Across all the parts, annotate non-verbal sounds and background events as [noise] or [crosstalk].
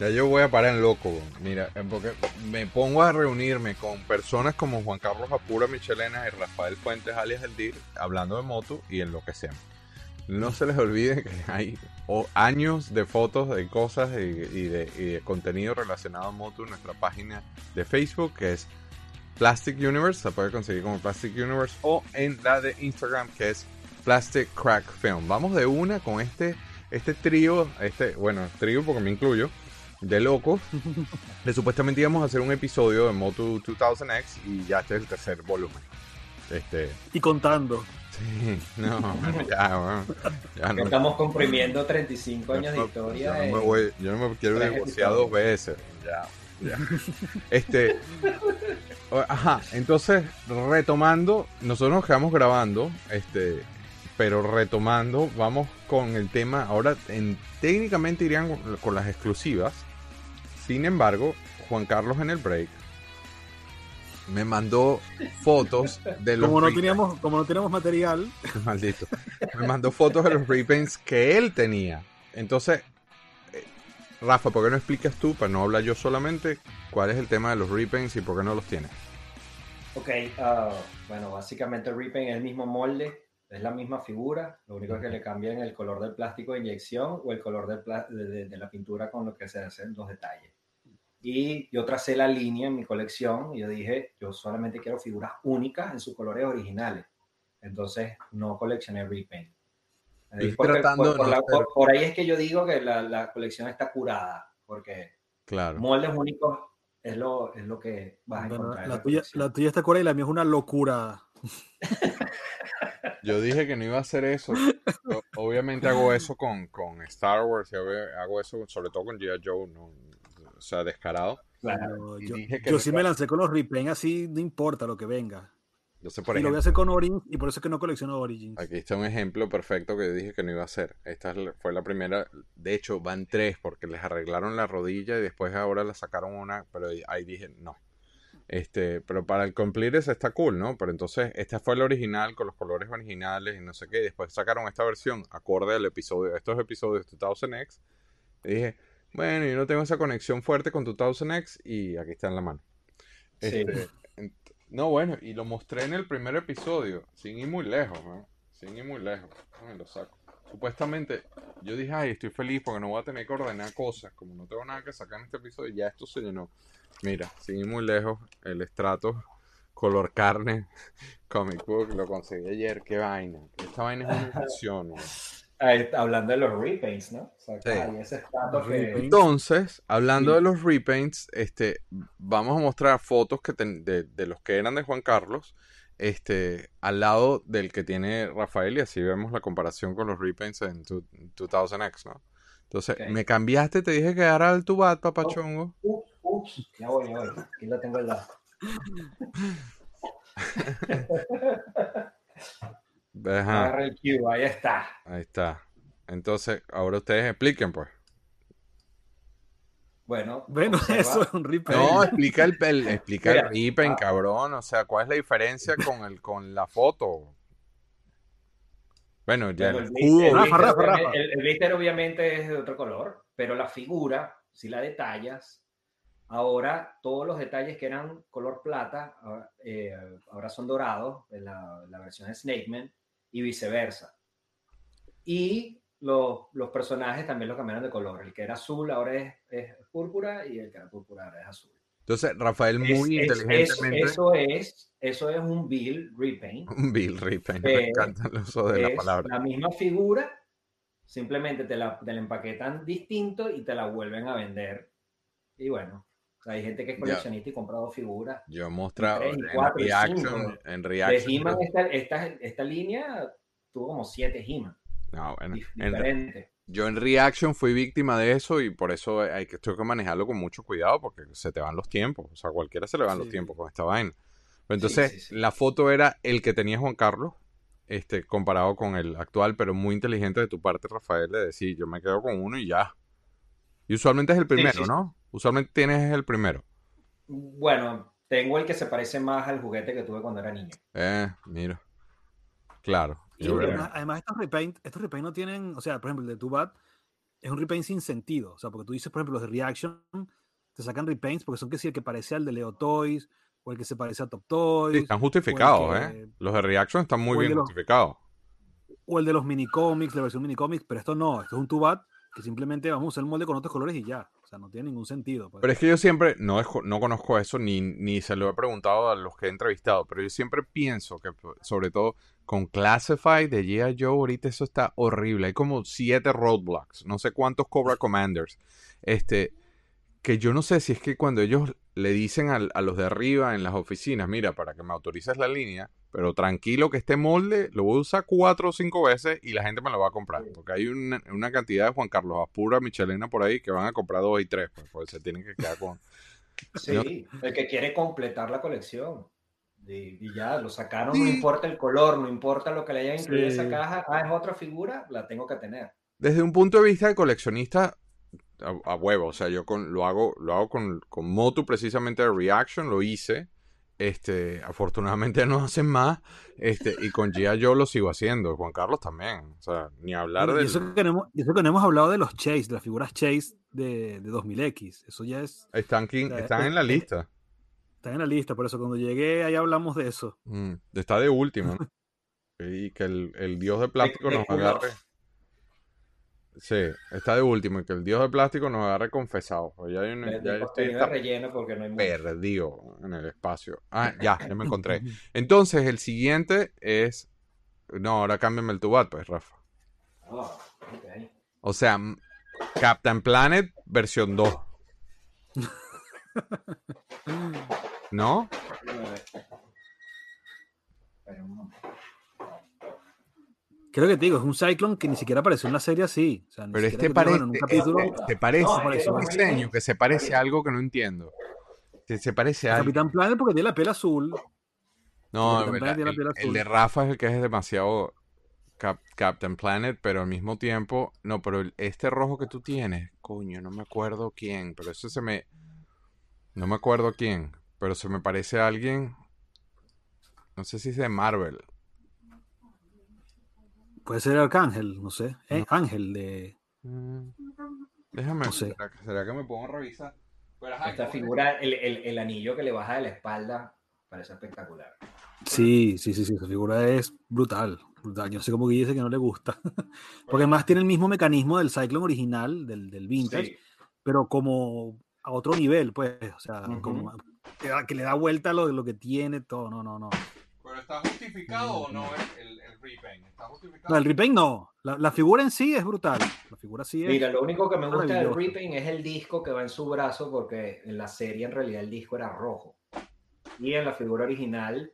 Ya yo voy a parar en loco, mira, eh, porque me pongo a reunirme con personas como Juan Carlos Apura, Michelena y Rafael Fuentes, alias El Dir, hablando de moto y en lo que sea. No se les olvide que hay años de fotos, de cosas y, de, contenido relacionado a moto en nuestra página de Facebook, que es Plastic Universe, se puede conseguir como Plastic Universe, o en la de Instagram, que es Plastic Crack Film. Vamos de una con este, este trío, este, bueno, trío porque me incluyo, de locos. que supuestamente íbamos a hacer un episodio de Moto 2000X y ya este es el tercer volumen. Este... Y contando. Sí, no, [laughs] ya, bueno, ya no. Estamos comprimiendo 35 años de historia. Yo no, me voy, yo no me quiero divorciar dos veces. Ya, ya. Este, ajá, entonces, retomando, nosotros nos quedamos grabando, este, pero retomando, vamos con el tema, ahora en, técnicamente irían con las exclusivas, sin embargo, Juan Carlos en el break me mandó fotos de los como no teníamos como no teníamos material. [laughs] Maldito. Me mandó fotos de los repaints que él tenía. Entonces eh, Rafa ¿por qué no explicas tú para no hablar yo solamente cuál es el tema de los repaints y por qué no los tienes Ok, uh, bueno básicamente el repaint es el mismo molde es la misma figura lo único que le cambia es el color del plástico de inyección o el color de, de la pintura con lo que se hacen los detalles y yo tracé la línea en mi colección y yo dije, yo solamente quiero figuras únicas en sus colores originales. Entonces no coleccioné repaint. por, ahí es que yo digo que la, colección está curada, porque claro. moldes únicos es lo, es lo que vas a encontrar. La, tuya, la tuya está curada y la mía es una locura. [laughs] Yo dije que no iba a hacer eso. obviamente hago eso con, con Star Wars y hago eso sobre todo con G.I. Joe. No, o sea, descarado. yo, sí me lancé con los repaint así, no importa lo que venga. Yo sé, por y lo voy a hacer con Origins y por eso es que no colecciono Origins. Aquí está un ejemplo perfecto que dije que no iba a hacer. Esta fue la primera, de hecho van tres porque les arreglaron la rodilla y después ahora la sacaron una, pero ahí dije no. Este, pero para el Completes está cool, ¿no? Pero entonces esta fue la original con los colores originales y no sé qué. Y después sacaron esta versión acorde al episodio, estos episodios de 2000X. Y dije, bueno, yo no tengo esa conexión fuerte con tu 2000X y aquí está en la mano. Este, no, bueno, y lo mostré en el primer episodio, sin ir muy lejos, ¿no? Sin ir muy lejos. Me lo saco. Supuestamente, yo dije, ay, estoy feliz porque no voy a tener que ordenar cosas. Como no tengo nada que sacar en este episodio, ya esto se llenó. Mira, sin ir muy lejos, el estrato color carne [laughs] comic book lo conseguí ayer. Qué vaina. Esta vaina es una invención, hablando de los repaints, ¿no? Entonces, hablando de los repaints, este, vamos a mostrar fotos que de, los que eran de Juan Carlos, este, al lado del que tiene Rafael y así vemos la comparación con los repaints en 2000X, ¿no? Entonces, me cambiaste, te dije que era el tubat, papachongo. Oh, ups, ya voy, ya voy. Aquí lo tengo al lado. [laughs] [laughs] Agarra el ahí está. Ahí está. Entonces, ahora ustedes expliquen, pues. Bueno, bueno eso es un ripen. No, explica el, explica el ripen, ah. cabrón. O sea, ¿cuál es la diferencia con el con la foto? Bueno, ya el, el, obviamente es de otro color, pero la figura, si la detallas, ahora todos los detalles que eran color plata, eh, ahora son dorados en la, la versión de Snakeman y viceversa. Y los, los, personajes también lo cambiaron de color. El que era azul ahora es, es púrpura y el que era púrpura ahora es azul. Entonces, Rafael muy inteligentemente... eso, es, eso es un Bill Repaint. Un Bill Repaint, me encanta el uso de la palabra. La misma figura, simplemente te la, te la empaquetan distinto y te la vuelven a vender. Y bueno, hay gente que es coleccionista y compra dos figuras. Yo he mostrado en, Reaction. En Reaction esta, esta, esta, línea tuvo como siete He-Man. No, bueno. yo en Reaction fui víctima de eso y por eso hay que, tengo que manejarlo con mucho cuidado porque se te van los tiempos. O sea, cualquiera se le van los tiempos con esta vaina. Pero entonces, la foto era el que tenía Juan Carlos, este, comparado con el actual, pero muy inteligente de tu parte, Rafael, de decir, yo me quedo con uno y ya. Y usualmente es el primero, ¿no? Usualmente tienes el primero. Bueno, tengo el que se parece más al juguete que tuve cuando era niño. Eh, mira. Claro. además, estos repaint, estos repaint no tienen, o sea, por ejemplo, el de Tubat es un repaint sin sentido. O sea, porque tú dices, por ejemplo, los de Reaction te sacan repaints porque son que si el que parece al de Leo Toys o el que se parece a Top Toys. Sí, están justificados, ¿eh? Los de Reaction están muy bien justificados. O el de los mini cómics, la versión mini cómics, pero esto no, esto es un Tubat que simplemente vamos a usar el molde con otros colores y ya. O sea, no tiene ningún sentido. Pues. Pero es que yo siempre, no, no conozco eso, ni, ni se lo he preguntado a los que he entrevistado, pero yo siempre pienso que, sobre todo con Classify de G.I. Joe, ahorita eso está horrible. Hay como siete roadblocks, no sé cuántos Cobra [laughs] Commanders. Este, que yo no sé si es que cuando ellos le dicen a, los de arriba en las oficinas, mira, para que me autorices la línea, pero tranquilo que este molde lo voy a usar cuatro o cinco veces y la gente me lo va a comprar. Porque hay una, cantidad de Juan Carlos Apura, Michelena por ahí que van a comprar dos y tres, pues, pues se tienen que quedar con... [laughs] Sí, el que quiere completar la colección. Y, ya, lo sacaron, no importa el color, no importa lo que le hayan incluido esa caja, ah, es otra figura, la tengo que tener. Desde un punto de vista de coleccionista, a, huevo. O sea, yo con, lo hago, lo hago con, con Motu precisamente de Reaction, lo hice. Este, afortunadamente [laughs] no hacen más. Este, y con Gia yo lo sigo haciendo. Juan Carlos también. O sea, ni hablar de. Eso que, no hemos, hablado de los Chase, de las figuras Chase de, de 2000X. Eso ya es. Están, están en la lista. Están en la lista, por eso cuando llegué ahí hablamos de eso. Mm, está de último. [laughs] y que el, el dios de plástico nos agarre. Sí, está de último y que el dios de plástico nos agarre confesado. Ya hay un, ya estoy relleno porque no hay perdido en el espacio. Ah, [laughs] ya, ya me encontré. Entonces, el siguiente es. No, ahora cámbiame el tubat, pues, Rafa. Oh, okay. O sea, Captain Planet versión 2. [laughs] ¿No? Creo que te digo, es un Cyclone que ni siquiera apareció en la serie así. Pero este parece, te parece un diseño que se parece a algo que no entiendo. se parece a Capitán Planet porque tiene la piel azul. No, el, el, de Rafa es el que es demasiado Captain Planet, pero al mismo tiempo, no, pero este rojo que tú tienes, coño, no me acuerdo quién, pero eso se me, no me acuerdo quién, pero se me parece a alguien, no sé si es de Marvel, Puede ser Arcángel, no sé. ¿eh? Ángel de. Mm. Déjame. No sé. ¿será, que me puedo revisar? Esta figura, el, el, el, anillo que le baja de la espalda, parece espectacular. Sí, sí, sí, sí. Esa figura es brutal. brutal. Yo sé cómo Guille dice que no le gusta. [laughs] Porque además tiene el mismo mecanismo del Cyclone original, del, del Vintage, pero como a otro nivel, pues. O sea, como que, le da vuelta lo, lo que tiene, todo. No, no, no. ¿Pero está justificado o no el, no, el repaint no. La, figura en sí es brutal. La figura sí es. Mira, lo único que me gusta del repaint es el disco que va en su brazo, porque en la serie en realidad el disco era rojo. Y en la figura original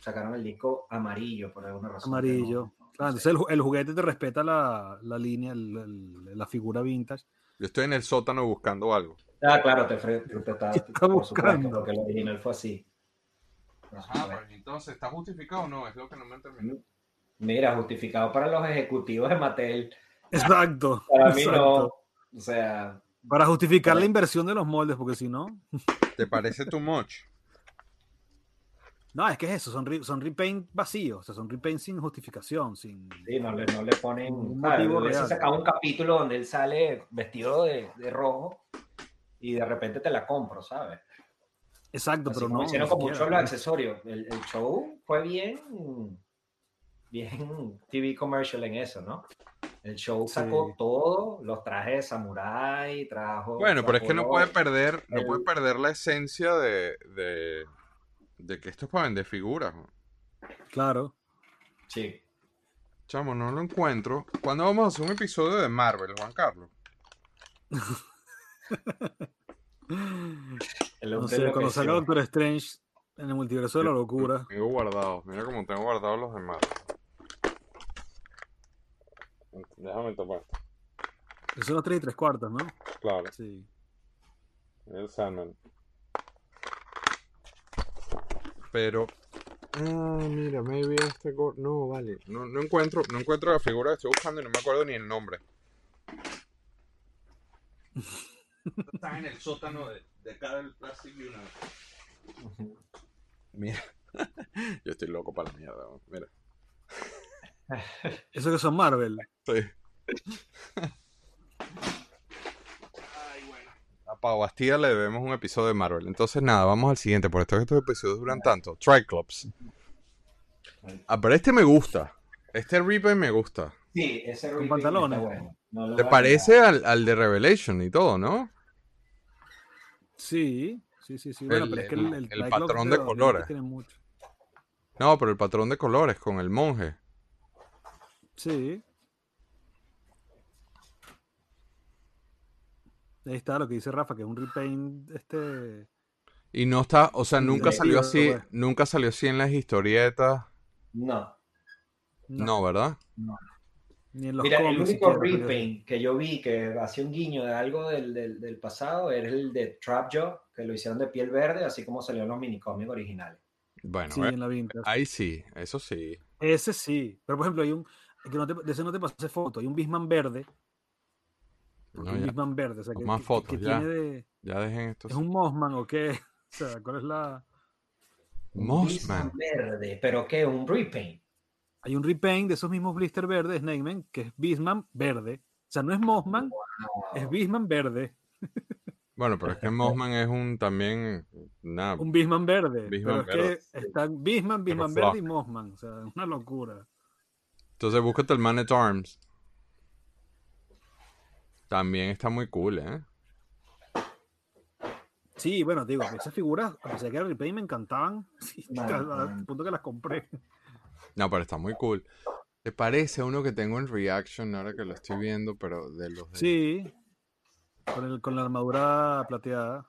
sacaron el disco amarillo por alguna razón. Amarillo. entonces el, juguete te respeta la, la línea, la figura vintage. Yo estoy en el sótano buscando algo. Ah, claro, te, te, está, [laughs] buscando. porque el original fue así. Ajá, pues, entonces, ¿está justificado o no? Es lo que no me terminó. Mira, justificado para los ejecutivos de Mattel. Exacto. Para mí no. O sea. Para justificar la inversión de los moldes, porque si no. ¿Te parece too much? No, es que es eso, son, son repaint vacíos, o sea, son repaint sin justificación, sin... Sí, no le, no le ponen... Un motivo real. sacado un capítulo donde él sale vestido de, de, rojo y de repente te la compro, ¿sabes? Exacto, pero no... Hicieron con mucho los accesorios. El, el, show fue bien bien TV commercial en eso, ¿no? El show sacó todo, los trajes de samurai, trajo... Bueno, pero es que no puede perder, no puede perder la esencia de, de, de que esto es para vender figuras. Claro. Sí. Chamo, no lo encuentro. ¿Cuándo vamos a hacer un episodio de Marvel, Juan Carlos? [laughs] no sé, cuando salga Doctor Strange en el multiverso de la locura. Tengo guardado, mira cómo tengo guardados los demás. Déjame tomar. Esos son los 3 y 3 cuartos, ¿no? Claro. Sí. El Sandman. Pero. Ah, mira, maybe este No, vale. No, no, encuentro, no encuentro la figura que estoy buscando y no me acuerdo ni el nombre. Está en el sótano de, de Carol Plastic United. Mira. [laughs] Yo estoy loco para la mierda. Mira. Eso que son Marvel. Sí. Pau Bastida le debemos un episodio de Marvel. Entonces, nada, vamos al siguiente. Por esto que estos episodios duran tanto. Triclops. Ah, pero este me gusta. Este Reaper me gusta. Sí, ese Con pantalones. bueno. ¿Te parece al, al, de Revelation y todo, no? Sí, sí, sí, sí. El, Bueno, pero es que el, patrón de colores. tiene mucho. No, pero el patrón de colores con el monje. Sí. Ahí está lo que dice Rafa, que es un repaint este Y no está, o sea, nunca Sí, salió sí, así, nunca salió así en las historietas. No. No, ¿verdad? los Mira, el único repaint que yo vi que hacía un guiño de algo del, del, del pasado era el de Trapjaw, que lo hicieron de piel verde, así como salió en los minicómics originales. Bueno, Sí, eh, en la ahí sí, eso sí. Ese sí. Pero por ejemplo, hay un. que no te- de ese no te pasé foto. Hay un Bisman verde. No, un ya, Bisman verde. O sea, que, Más que- fotos, que ya. tiene de. ya dejen esto. ¿Es un Mossman o qué? [laughs] O sea, ¿cuál es la.? Mossman. Verde, pero ¿qué? Un repaint. Hay un repaint de esos mismos blister verdes, Snakeman, que es Bisman verde. O sea, no es Mossman, es Bisman verde. Bueno, pero es que Mossman es un también, nada, Un Bisman verde. Bisman pero es verde. que están Bisman, Bisman verde y Mossman. O sea, es una locura. Entonces búscate el Man at Arms. También está muy cool, ¿eh? Sí, bueno, digo, esas figuras, a pesar de que era repaint, me encantaban. [laughs] Sí, al punto que las compré. No, pero está muy cool. ¿Te parece uno que tengo en Reaction ahora que lo estoy viendo, pero de los de... Sí. Con, el, con la armadura plateada.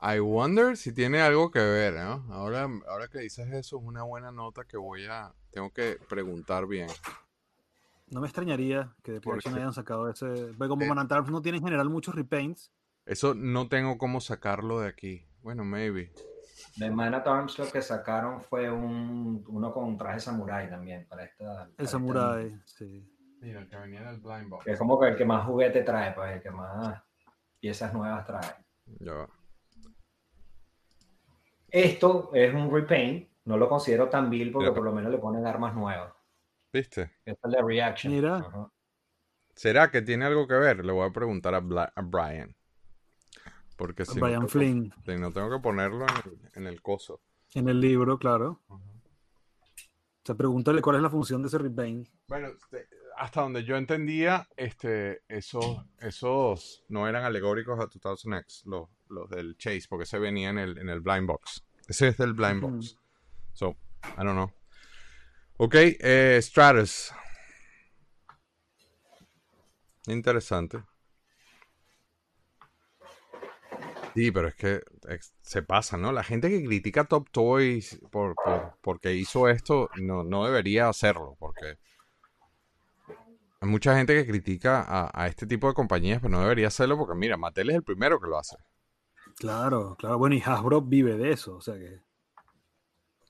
I wonder si tiene algo que ver, ¿no? Ahora, ahora que dices eso, es una buena nota que voy a... Tengo que preguntar bien. No me extrañaría que de ¿Por Production qué? hayan sacado ese. Porque como Eh. Manantar no tiene en general muchos repaints. Eso no tengo cómo sacarlo de aquí. Bueno, maybe. De Man at Arms lo que sacaron fue un, uno con un traje samurai también para esta. para El esta samurai, sí. Mira, el que venía del Blind Box. Que es como que el que más juguete trae, pues el que más piezas nuevas trae. Ya va. Esto es un repaint, no lo considero tan vil porque Ya. por lo menos le ponen armas nuevas. ¿Viste? Esta es la reaction. Mira. Ajá. ¿Será que tiene algo que ver? Le voy a preguntar a, Bla- a Brian. Porque si Brian no, tengo- Flynn. no tengo que ponerlo en el, en el coso. En el libro, claro. O sea, pregúntale cuál es la función de ese repaint. Bueno, este, hasta donde yo entendía, este, esos, esos no eran alegóricos a 2000X, los, los del Chase, porque ese venía en el, en el Blind Box. Ese es del Blind. Box. So, I don't know. Ok, eh, Stratus. Interesante. Sí, pero es que se pasa, ¿no? La gente que critica Top Toys por, por- porque hizo esto no, no debería hacerlo, porque hay mucha gente que critica a, a este tipo de compañías, pero no debería hacerlo porque, mira, Mattel es el primero que lo hace. Claro, claro. Bueno, y Hasbro vive de eso. O sea que.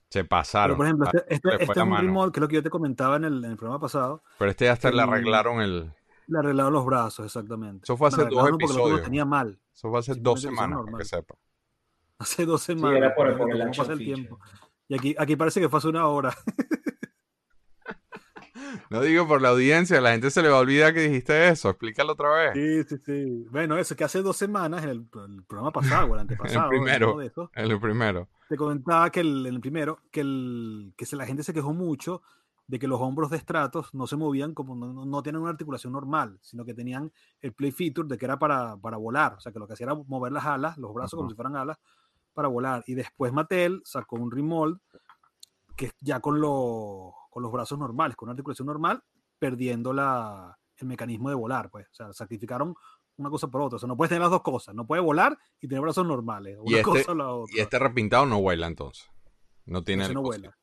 Se Pero pasaron. por ejemplo, este, este- este es un mano. que es lo que yo te comentaba en el, en el programa pasado. Pero este hasta le arreglaron el... Le arreglaron los brazos, exactamente. Eso fue hace dos arreglaron porque lo episodios. tenía mal. Eso fue hace Sí, dos semanas, para que sepa. [laughs] Hace dos Sí, semanas. era por, el pasa el tiempo. Y aquí, aquí parece que fue hace una hora. [laughs] No digo por la audiencia, la gente se le va a olvidar que dijiste eso. Explícalo otra vez. Sí, sí, sí. Bueno, eso que hace dos semanas, en el, el programa pasado, o [laughs] el antepasado, primero. de esos, Es lo primero. te comentaba que el, en el primero, que, el, que se- la gente se quejó mucho de que los hombros de Stratos no se movían como no, no, tienen una articulación normal, sino que tenían el play feature de que era para, para volar, o sea que lo que hacía era mover las alas, los brazos como si fueran alas, para volar. Y después Mattel sacó un remold que ya con, los con los brazos normales, con una articulación normal, perdiendo la, el mecanismo de volar, pues. O sea, sacrificaron una cosa por otra. O sea, no puedes tener las dos cosas. No puedes volar y tener brazos normales. Y Una este- cosa o la otra. Y este repintado no vuela entonces. No tiene no vuela.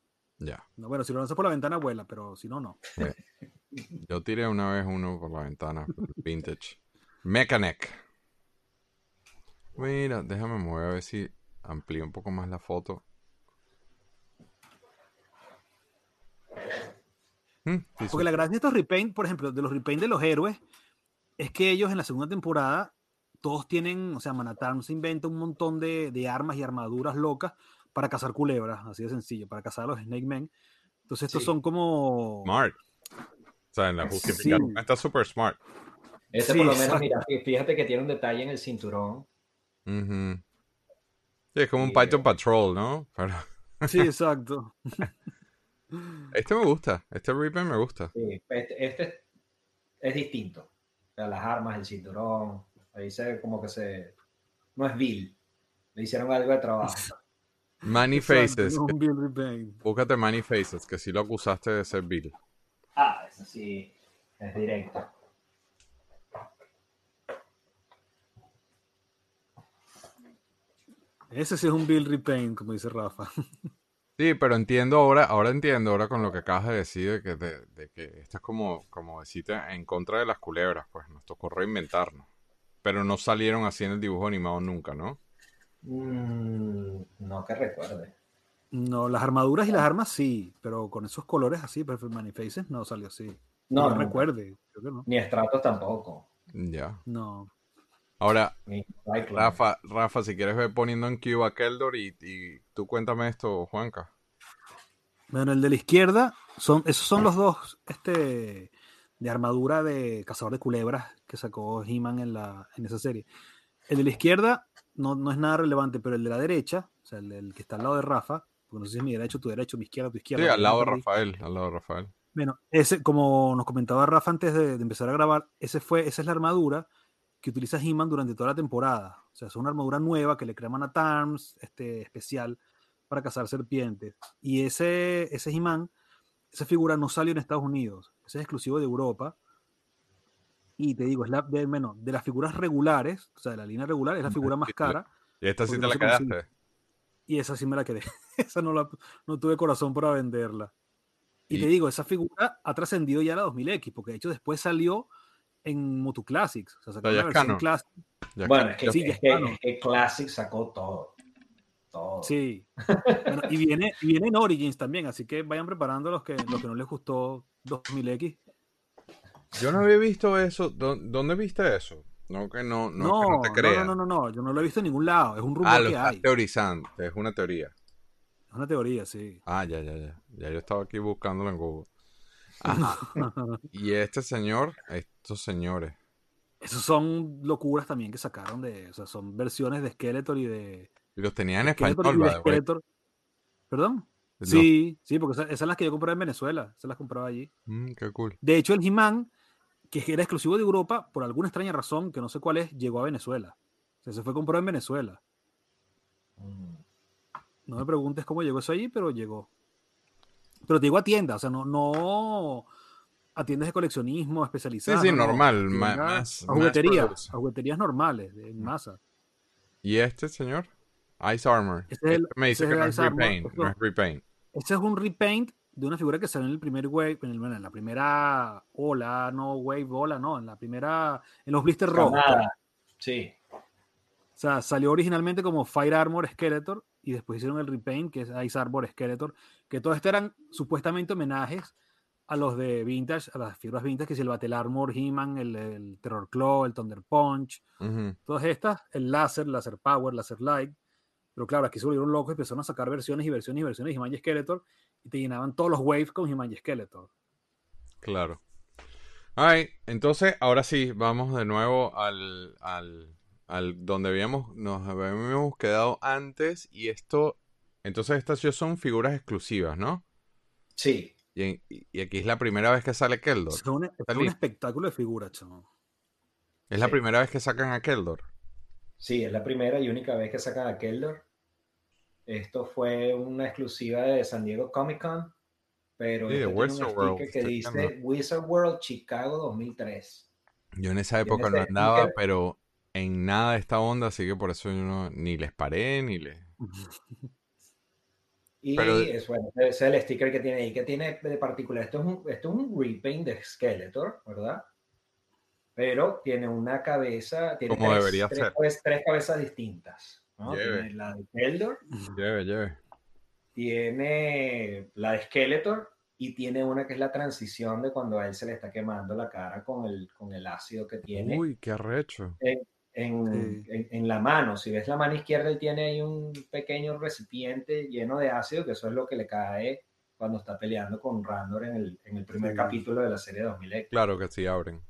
Ya. No, bueno, si lo lanzas por la ventana, vuela, pero si no, no. [laughs] Yo tiré una vez uno por la ventana. Vintage. Mechanic. Mira, déjame mover a ver si amplío un poco más la foto. Mm, sí, Porque la gracia de estos repaint, por ejemplo, de los repaint de los héroes, es que ellos en la segunda temporada todos tienen, o sea, Manhattan se inventa un montón de, de armas y armaduras locas para cazar culebras, así de sencillo, para cazar a los Snake Men. Entonces estos Sí. son como... Smart. O sea, en la justificación Sí. está súper smart. Este por lo menos, mira, fíjate que tiene un detalle en el cinturón. es como un Python Patrol, ¿no? [laughs] Sí, exacto. [laughs] este me gusta, este Reaper me gusta. Sí, este, este, es distinto. O sea, las armas, el cinturón, ahí se como que se... No es Bill, le hicieron algo de trabajo. Many Faces. Búscate Many Faces, que si lo acusaste de ser Bill. Ah, eso sí, es directo. Ese sí es un Bill Repaint, como dice Rafa. [laughs] Sí, pero entiendo ahora, ahora entiendo ahora con lo que acabas de decir, de que, de, que esto es como, como decirte en contra de las culebras, pues nos tocó reinventarnos. Pero no salieron así en el dibujo animado nunca, ¿no? Mm, no que recuerde. No, las armaduras y las armas sí, pero con esos colores así, Perfect Manifaces no salió así. No, no recuerde. Ni estratos tampoco. Ya. No. Ahora, Rafa, Rafa, si quieres ver poniendo en Cuba a Keldor y, tú cuéntame esto, Juanca. Bueno, el de la izquierda, son, esos son los dos este, de armadura de cazador de culebras que sacó He-Man en, en esa serie. El de la izquierda no, no es nada relevante, pero el de la derecha, o sea, el, que está al lado de Rafa, porque no sé si es mi derecho, tu derecho, mi izquierda, tu izquierda. Sí, al lado de Rafael, al lado de Rafael. Bueno, ese, como nos comentaba Rafa antes de, de empezar a grabar, ese fue, esa es la armadura que utiliza He-Man durante toda la temporada. O sea, es una armadura nueva que le creman a Tarms, este, especial para cazar serpientes. Y ese, ese He-Man, esa figura no salió en Estados Unidos. Ese es exclusivo de Europa. Y te digo, es la de, menos de las figuras regulares, o sea, de la línea regular, es la figura más cara. Y esta sí te la quedaste. Y esa sí me la quedé. [laughs] esa no, la, no tuve corazón para venderla. Y, te digo, esa figura ha trascendido ya a la 2000X, porque de hecho después salió en Moto Classics. O sea, sacó versión Classic. bueno, es que, sí, es, que, Classic sacó todo. Todo. Sí. y, viene, viene en Origins también, así que vayan preparando los que, los que no les gustó 2000X. Yo no había visto eso. ¿Dónde viste eso? No, que no, no, no, te creas. No, no, no, no, yo no lo he visto en ningún lado. Es un rumor ah, lo que estás hay. teorizando, es una teoría. Es una teoría, sí. Ah, ya, ya, ya. Ya yo estaba aquí buscándolo en Google. [laughs] [laughs] y este señor, estos señores. Esos son locuras también que sacaron de. O sea, son versiones de Skeletor y de. Y los tenían en español, ¿Perdón? Sí, sí, porque esas, son las que yo compré en Venezuela. Esas las compraba allí. Mm, qué cool. De hecho, el He-Man, que era exclusivo de Europa, por alguna extraña razón, que no sé cuál es, llegó a Venezuela. O sea, se fue comprado en Venezuela. Mm. No me preguntes cómo llegó eso allí, pero llegó. Pero te digo a tiendas, o sea, no, no a tiendas de coleccionismo especializadas. Sí, sí, normal. más, a jugueterías, a jugueterías normales, en masa. ¿Y este señor? Ice Armor. Este este me dice que no es, repaint, no es repaint. Este es un repaint de una figura que salió en el primer wave, en, en la primera ola, no wave ola, no, en la primera, en los blisters rojos. Sí. O sea, salió originalmente como Fire Armor Skeletor y después hicieron el repaint, que es Ice Arbor Skeletor, que todo esto eran supuestamente homenajes a los de Vintage, a las figuras Vintage, que es el Battle Armor, He-Man, el, Terror Claw, el Thunder Punch, todas estas, el Laser, Laser Power, Laser Light. Pero claro, aquí se volvieron locos y empezaron a sacar versiones y versiones y versiones de He-Man y Skeletor y te llenaban todos los waves con He-Man y Skeletor. Claro. Ay, entonces ahora sí, vamos de nuevo al, al al donde habíamos, nos habíamos quedado antes y esto, entonces estas ya son figuras exclusivas, ¿no? Sí. Y, aquí es la primera vez que sale Keldor. Es un, espectáculo de figuras, chamo. ¿Es la primera vez que sacan a Keldor? Sí, es la primera y única vez que sacan a Keldor. Esto fue una exclusiva de San Diego Comic Con, pero sí, Wizard World, que dice Wizard World Chicago 2003. Yo en esa época no andaba, pero en nada de esta onda, así que por eso yo no, ni les paré, ni les... Y es, bueno, ese es el sticker que tiene ahí, que tiene de particular. Esto es un, esto es un repaint de Skeletor, ¿verdad? Pero tiene una cabeza, tiene Como tres, debería tres, ser. tres, cabezas distintas. ¿No? Tiene la de Keldor. Lleve, lleve. Tiene la de Skeletor y tiene una que es la transición de cuando a él se le está quemando la cara con el, con el ácido que tiene. Uy, qué arrecho en, la mano. Si ves la mano izquierda, él tiene ahí un pequeño recipiente lleno de ácido, que eso es lo que le cae cuando está peleando con Randor en el, primer capítulo de la serie 2000 Claro que sí, abren.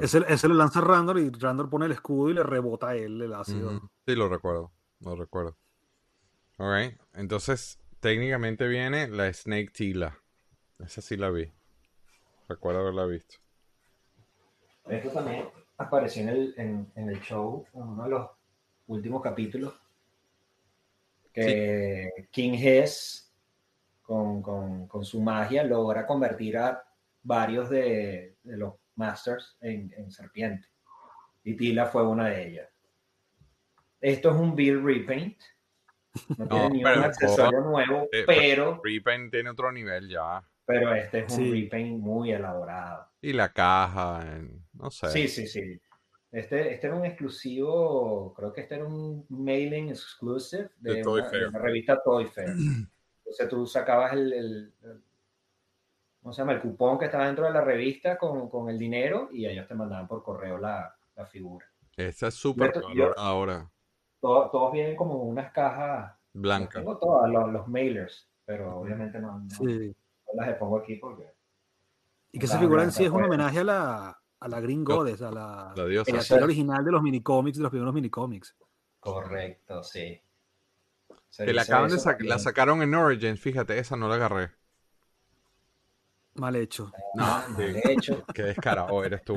Ese, ese lo lanza Randall y Randall pone el escudo y le rebota a él el ácido. Sí, lo recuerdo. Lo recuerdo. Ok. Entonces, técnicamente viene la Snake Tila. Esa sí la vi. Recuerdo haberla visto. Esto también apareció en el, en, el show, en uno de los últimos capítulos. Que King Hess, con, con, su magia, logra convertir a varios de, de los Masters en, en serpiente. Y Tila fue una de ellas. Esto es un Bill Repaint. No [laughs] tiene ni un accesorio nuevo, eh, pero. Repaint tiene otro nivel ya. Pero este es un repaint muy elaborado. Y la caja, no sé. Sí, sí, sí. Este, este era un exclusivo, creo que este era un mailing exclusive de, la revista Toy Fair. [clears throat] Entonces tú sacabas el, el, ¿cómo se llama? El cupón que estaba dentro de la revista con, con el dinero y ellos te mandaban por correo la, la figura. Esta es súper ahora. todos vienen como unas cajas blancas. Tengo todos los, los, mailers, pero obviamente no, sí las pongo aquí porque. Y que esa figura en sí es un homenaje a la, a la Green Goddess, a la, la diosa. original de los minicómics, de los primeros minicómics. Correcto, sí. que la acaban de sacar, la sacaron en Origins, fíjate, esa no la agarré. Mal hecho. No, mal hecho. [laughs] Qué descarado eres tú,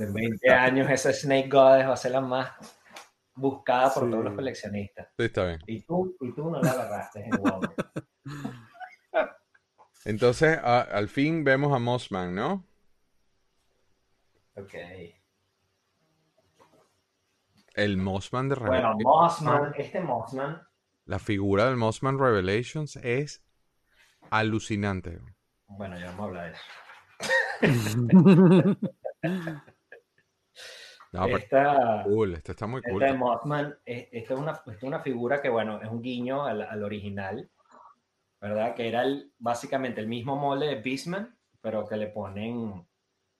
En 20 años esa Snake Goddess va a ser la más buscada por todos los coleccionistas. Sí, está bien. Y tú, y tú no la agarraste en Walmart. [laughs] Entonces, al fin vemos a Mossman, ¿no? Ok. El Mossman de Revelations. Bueno, Mossman, este Mossman. La figura del Mossman Revelations es alucinante. Bueno, ya vamos a hablar de eso. no, [laughs] esta, cool, este está muy cool. Este Mothman, esta es una, es una figura que, bueno, es un guiño al, al original. ¿verdad? Que era el, básicamente el mismo molde de Beastman, pero que le ponen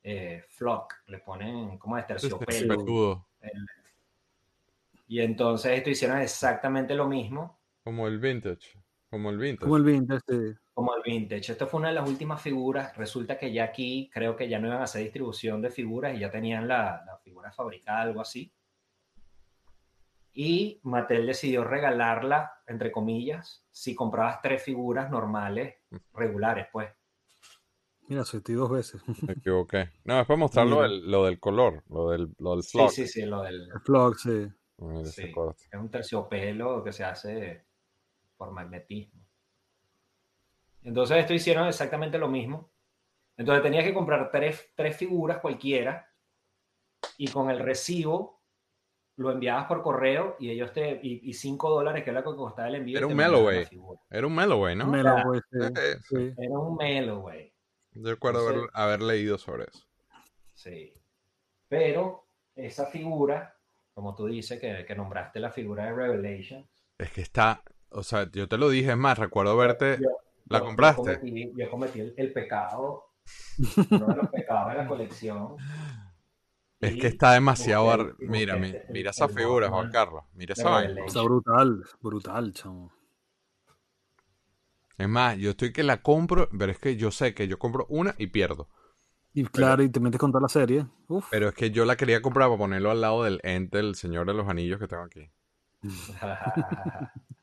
eh, flock, le ponen como de terciopelo. y entonces esto hicieron exactamente lo mismo. Como el vintage. Como el vintage. Como el vintage, Como el vintage. Esto fue una de las últimas figuras. Resulta que ya aquí creo que ya no iban a hacer distribución de figuras y ya tenían la, la figura fabricada, algo así y Mattel decidió regalarla, entre comillas, si comprabas tres figuras normales, regulares, pues. Mira, soy dos veces. Me equivoqué. No, después mostrarlo lo del color, lo del, lo del flock. Sí, sí, sí, lo del... El flock, sí. Es un terciopelo que se hace por magnetismo. Entonces esto hicieron exactamente lo mismo. Entonces tenías que comprar tres, tres figuras cualquiera y con el recibo lo enviabas por correo y ellos te. Y 5 dólares, que era lo que costaba el envío. Era un Melloway. Era un Melloway, ¿no? Melloway, sí. Era un Melloway. Yo recuerdo haber, leído sobre eso. Sí. Pero esa figura, como tú dices, que, que, nombraste la figura de Revelation. Es que está. O sea, yo te lo dije, es más, recuerdo verte. ¿La compraste? Yo cometí, el, el, pecado. uno de los pecados de la colección es que está demasiado. Mira, mira, esa figura, Juan Carlos. Mira esa Está brutal, brutal, chamo. Es más, yo estoy que la compro, pero es que yo sé que yo compro una y pierdo. Y claro, y te metes con toda la serie. Pero es que yo la quería comprar para ponerlo al lado del ente, el Señor de los Anillos que tengo aquí. [laughs]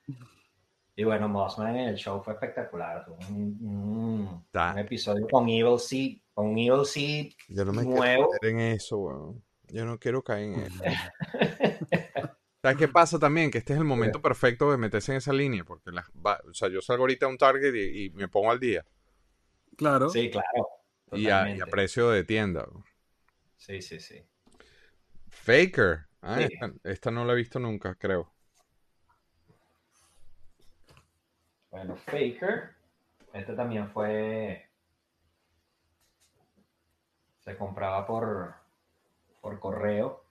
y bueno, Mossman en el show fue espectacular. Un, episodio con Evil Seed con EOC Yo no me quiero caer en eso, Yo no quiero caer en eso. [laughs] ¿Sabes qué pasa también? Que este es el momento perfecto de meterse en esa línea, porque o sea, yo salgo ahorita a un Target y, me pongo al día. Claro. Sí, claro. Y a, precio de tienda. Sí, sí, sí. Faker. Ah, esta, no la he visto nunca, creo. Bueno, Faker. Este también fue se compraba por, por correo.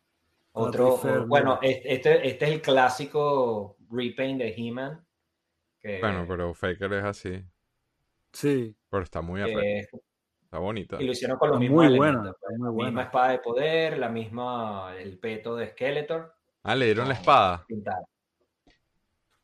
Otro, bueno, este, este es el clásico repaint de He-Man. Bueno, pero Faker es así. Sí. Pero está muy arreglado. Está bonita. Y lo hicieron con lo mismo. Muy buena. Pues, la misma espada de poder, la misma, el peto de Skeletor. Ah, le dieron la espada.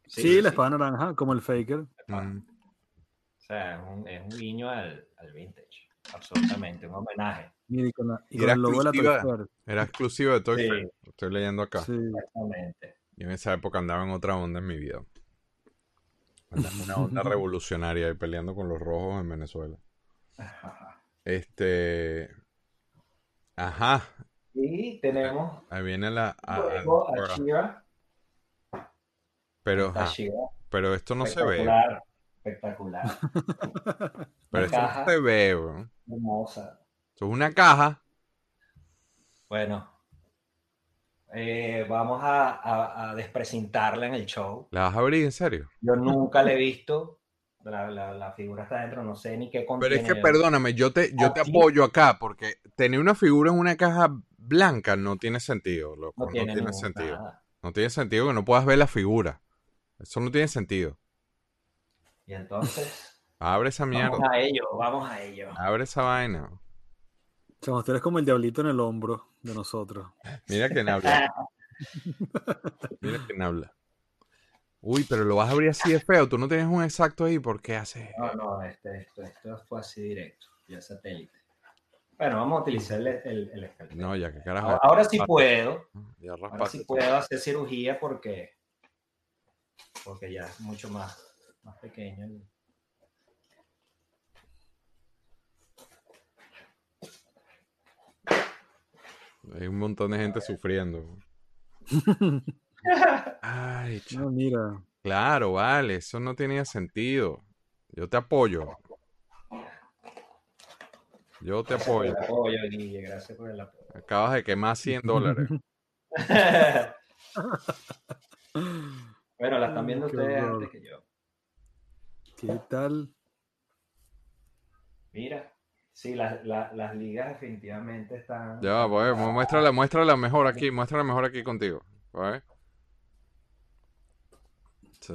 Sí, la espada naranja, como el Faker. Mm. O sea, es un, es un guiño al, al vintage. absolutamente, un homenaje. Y con, la, y Era con el logo de la Toy exclusiva. Story. Era exclusivo de Toy. Estoy leyendo acá. Sí. Exactamente. Yo en esa época andaba en otra onda en mi vida. Andaba en una onda [laughs] revolucionaria y peleando con los rojos en Venezuela. Este. Ajá. Y tenemos Ahí viene la. a- a- luego a Shira. Pero, ajá, pero esto no se ve. Espectacular. Espectacular. [laughs] Pero esto no se ve, bro. Hermosa. Esto es una caja. Bueno. eh, vamos a, a- a desprecintarla en el show. ¿La vas a abrir en serio? Yo nunca la he visto. La, la- la figura está dentro, no sé ni qué Pero contiene. es que perdóname, yo te, yo te apoyo acá porque tener una figura en una caja blanca no tiene sentido, loco. No No tiene, tiene ningún- sentido. nada. No tiene sentido que no puedas ver la figura. Eso no tiene sentido. Y entonces, Abre esa vamos mierda. a ello, vamos a ello. Abre esa vaina. O sea, usted es como el diablito en el hombro de nosotros. Mira quién habla. [laughs] Mira quién habla. Uy, pero lo vas a abrir así de feo. Tú no tienes un exacto ahí. ¿Por qué haces? No, no, este, esto, esto fue así directo, ya satélite. Bueno, vamos a utilizar el, el, el escalpel. No, ya que carajo. ahora, ahora sí puedo, Ya ahora sí puedo hacer cirugía porque, porque ya es mucho más, más pequeño. el- Hay un montón de gente sufriendo. [laughs] Ay, No, mira. claro, vale. Eso no tenía sentido. Yo te apoyo. Yo te Gracias por apoyo. el apoyo, Guille, gracias por el apoyo. Acabas de quemar 100 dólares. [laughs] [laughs] bueno, la están viendo ustedes antes que yo. ¿Qué tal? Mira, sí, las, las, las ligas definitivamente están... Ya pues, mu- muéstrala, muéstrala mejor aquí, muéstrala mejor aquí contigo. A ver. Sí.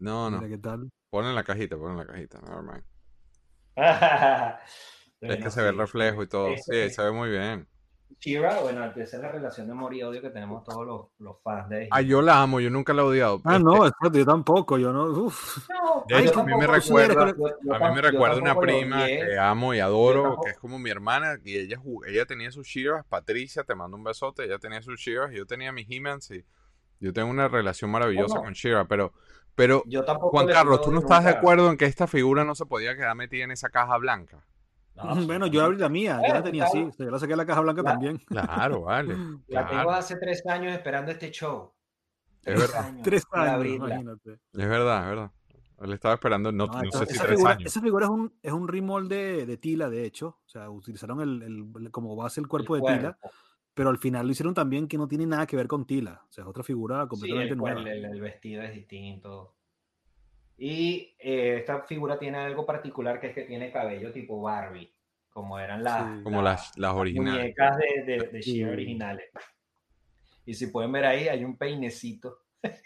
No, no. Mira qué tal. Pon en la cajita, pon en la cajita. Never mind. [laughs] Es que se ve el reflejo y todo. Sí, se ve muy bien. Shira, bueno, esa es la relación de amor y odio que tenemos todos los, los fans de Ah, yo la amo, yo nunca la he odiado. Ah, Este, no, exacto, yo tampoco, yo no. Uf. No, De yo hecho, a mí me recuerda- yo- yo A mí me recuerda una prima que amo y adoro, que es como mi hermana, y ella, ella tenía sus Shiras, Patricia, te mando un besote, ella tenía sus Shiras, y yo tenía mis He-Mans, y yo tengo una relación maravillosa no? con Shira, pero, pero Yo Juan Carlos, ¿tú no estás de acuerdo en que esta figura no se podía quedar metida en esa caja blanca? No, bueno, yo abrí la mía, yo la tenía así. claro. o sea, yo la saqué de la caja blanca La- también. [laughs] Claro, vale. La tengo hace tres años esperando este show. es verdad, Tres años, imagínate. es verdad, es verdad. Él estaba esperando, no, No, no esa, sé si esa tres figura, años. esa figura es un, es un remolde de Tila, de hecho. O sea, utilizaron el, el- como base el cuerpo El de Tila, pero al final lo hicieron también que no tiene nada que ver con Tila. O sea, es otra figura Sí, completamente el, nueva. el vestido es distinto. Y eh, esta figura tiene algo particular que es que tiene cabello tipo Barbie, como eran las, Sí. Como las, las originales. muñecas de, de, de Sí. She originales. Y si pueden ver ahí, hay un peinecito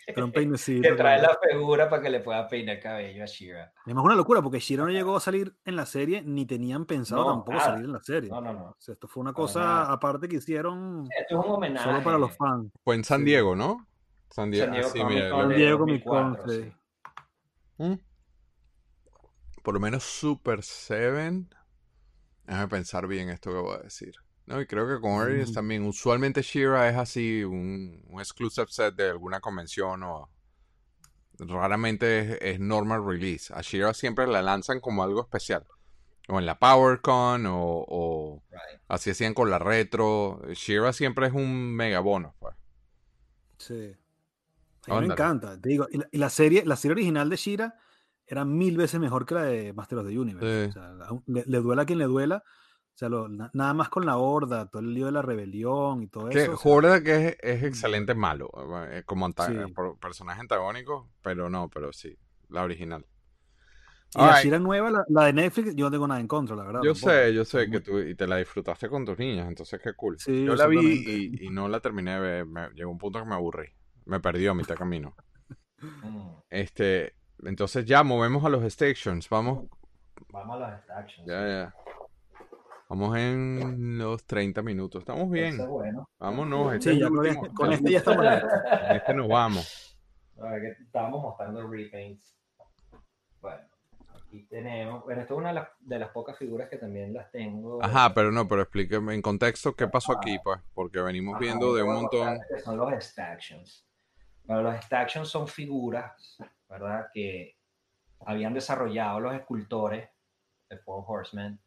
Pero un [laughs] peinecito. que trae la figura para que le pueda peinar cabello a Shira. Además, una locura, porque Shira no llegó a salir en la serie, ni tenían pensado No, tampoco nada. salir en la serie. No, no, no. O sea, esto fue una Para cosa nada. aparte que hicieron Esto es un homenaje. solo para los fans. Fue en San. Diego, ¿no? San Diego, San Diego ah, sí, Comic mira, Con San Diego Comic Con, 2004, sí. ¿Mm? Por lo menos Super 7. Déjame pensar bien esto que voy a decir. No, y creo que con Origins Mm. también. Usualmente Shira es así, un, un exclusive set de alguna convención o raramente es, es normal release. A Shira siempre la lanzan como algo especial. O en la PowerCon o, o Right. así hacían con la retro. Shira siempre es un mega bono, pues. Sí. A mí Ándale. me encanta. Te digo, y la, y la serie, la serie original de Shira era mil veces mejor que la de Master of the Universe. Sí. O sea, le, le duela a quien le duela. O sea, lo- na- nada más con la horda, todo el lío de la rebelión y todo Que eso. o sea, Horda que es, es excelente malo, eh, como anta- Sí. por- personaje antagónico, pero no, pero sí, la original. y la Alright. Shira nueva, la, la de Netflix, yo no tengo nada en contra, la verdad. Yo tampoco. sé, yo sé que tú y te la disfrutaste con tus niñas, entonces qué cool. Sí, yo la vi y no la terminé de ver, me- llegó un punto que me aburrí, me perdió a mitad camino. [laughs] Este, entonces ya movemos a los stations, vamos, Vamos a las actions. ya, ya. Vamos en los 30 minutos, estamos bien, Eso es bueno. vámonos, este Sí, es ya el con, último, este, con este ya estamos con este nos vamos. A ver, que estábamos mostrando repaints. Bueno, Aquí tenemos, bueno, esto es una de las, de las, pocas figuras que también las tengo. Ajá, pero no, pero explíqueme en contexto qué pasó aquí, pues, porque venimos viendo de un montón. Son los Stactions. Bueno, los Stactions son figuras, ¿verdad? Que habían desarrollado los escultores de Four Horsemen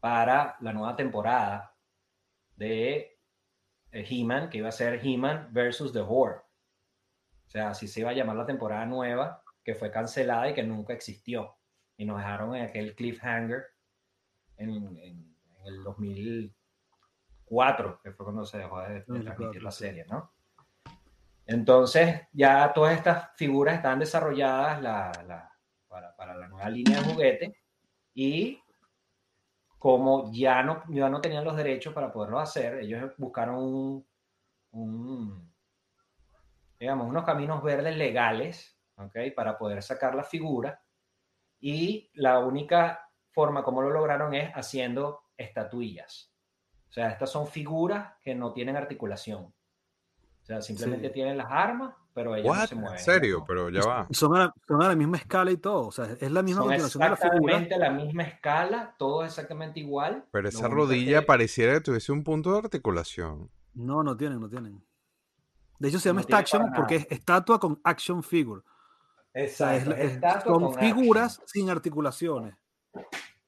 para la nueva temporada de eh, He-Man, que iba a ser He-Man versus The Horde. O sea, así se iba a llamar la temporada nueva, que fue cancelada y que nunca existió. Y nos dejaron en aquel cliffhanger en, en, el 2004, que fue cuando se dejó de, transmitir la serie, ¿no? Entonces, ya todas estas figuras están desarrolladas para, para, la nueva línea de juguete y como ya no, ya no tenían los derechos para poderlo hacer, ellos buscaron un, digamos, unos caminos verdes legales ¿okay? para poder sacar la figura y la única forma como lo lograron es haciendo estatuillas. O sea, estas son figuras que no tienen articulación. O sea, simplemente tienen las armas pero ella no se mueve. ¿En serio? Pero ya va. Son a, la misma escala y todo. O sea, es la misma continuación de la. Exactamente la misma escala, todo exactamente igual. Pero esa rodilla pareciera que tuviese un punto de articulación. No, no tienen, no tienen. De hecho, se llama action porque es estatua con action figure. Exacto. son figuras sin articulaciones.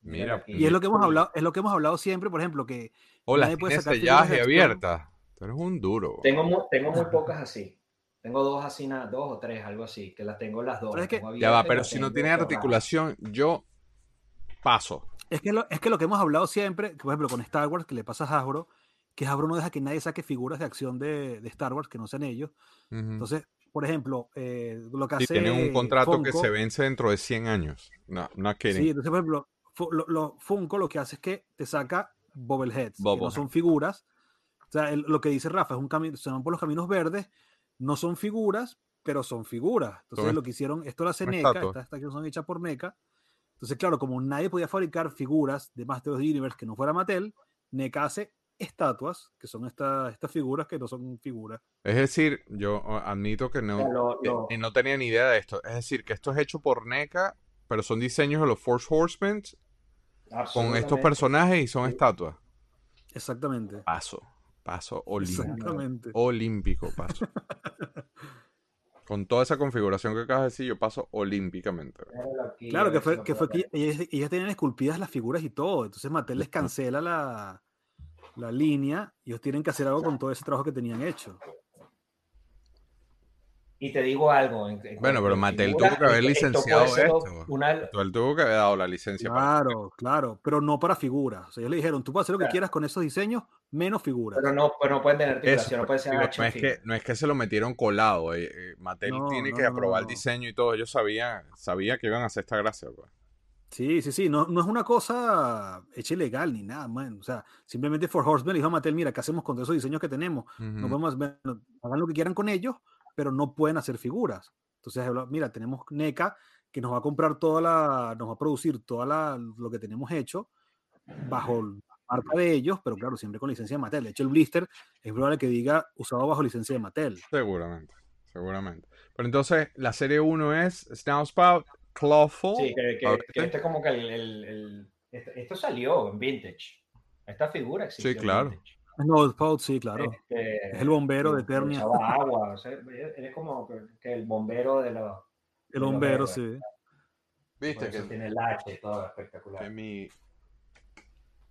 Mira. Y es lo que hemos hablado, es lo que hemos hablado siempre, por ejemplo, que Hola, nadie puede sacar. Tú eres un duro. Tengo, tengo muy pocas así. Tengo dos así, dos o tres, algo así, que las tengo las dos. ya va, pero si no tiene articulación, yo paso. Es que, lo, es que lo que hemos hablado siempre, por ejemplo, con Star Wars, que le pasa a Hasbro, que Hasbro no deja que nadie saque figuras de acción de, Star Wars que no sean ellos. Entonces, por ejemplo, eh, lo que hace. tienen un contrato que se vence dentro de 100 años. No, no Sí, entonces, por ejemplo, lo, Funko lo que hace es que te saca Bobbleheads, que no son figuras. O sea, lo que dice Rafa es un camino, se van por los caminos verdes no son figuras, pero son figuras. Entonces lo que hicieron, esto lo hace NECA, estas, que son hechas por NECA. Entonces, claro, como nadie podía fabricar figuras de Masters of the Universe que no fuera Mattel, NECA hace estatuas, que son estas estas figuras que no son figuras. Es decir, yo admito que no, no tenía ni idea de esto. Es decir, que esto es hecho por NECA, pero son diseños de los Force Horsemen con estos personajes y son estatuas. Exactamente. Paso. Paso olímpico. Olímpico paso. [laughs] Con toda esa configuración que acabas de decir, yo paso olímpicamente. Claro, que fue que, fue que ellas, tenían esculpidas las figuras y todo. Entonces Mattel les cancela la, la línea y ellos tienen que hacer algo con todo ese trabajo que tenían hecho. Y te digo algo. bueno, pero Mattel tuvo que haber licenciado esto. Él tuvo que haber dado la licencia. Claro, claro, pero no para figuras. O sea, ellos le dijeron, tú puedes hacer lo que quieras con esos diseños, menos figuras. Pero no, pero no pueden tener articulación, no puede ser no, es que, no es que se lo metieron colado. Eh, eh, Mattel tiene que aprobar el diseño y todo. Ellos sabían, sabía que iban a hacer esta gracia. Pues. Sí, sí, sí, no, no es una cosa hecha ilegal ni nada, man. O sea, simplemente For Horseman dijo a Mattel, mira, ¿qué hacemos con todos esos diseños que tenemos? No podemos, hagan lo que quieran con ellos, pero no pueden hacer figuras. Entonces, mira, tenemos NECA que nos va a comprar toda la, nos va a producir toda la, lo que tenemos hecho bajo la marca de ellos, pero claro, siempre con licencia de Mattel. De hecho, el blister es probable que diga usado bajo licencia de Mattel. Seguramente, seguramente. Pero entonces, la serie 1 es Spout, Clawful. Sí, que, este es como que el, este, esto salió en Vintage. Esta figura existe. Sí, claro. No, sí, claro. Este, es el bombero de Eternia. [laughs] agua, es como que, el bombero de los. El bombero, sí. Viste que tiene el H todo espectacular. Que mi,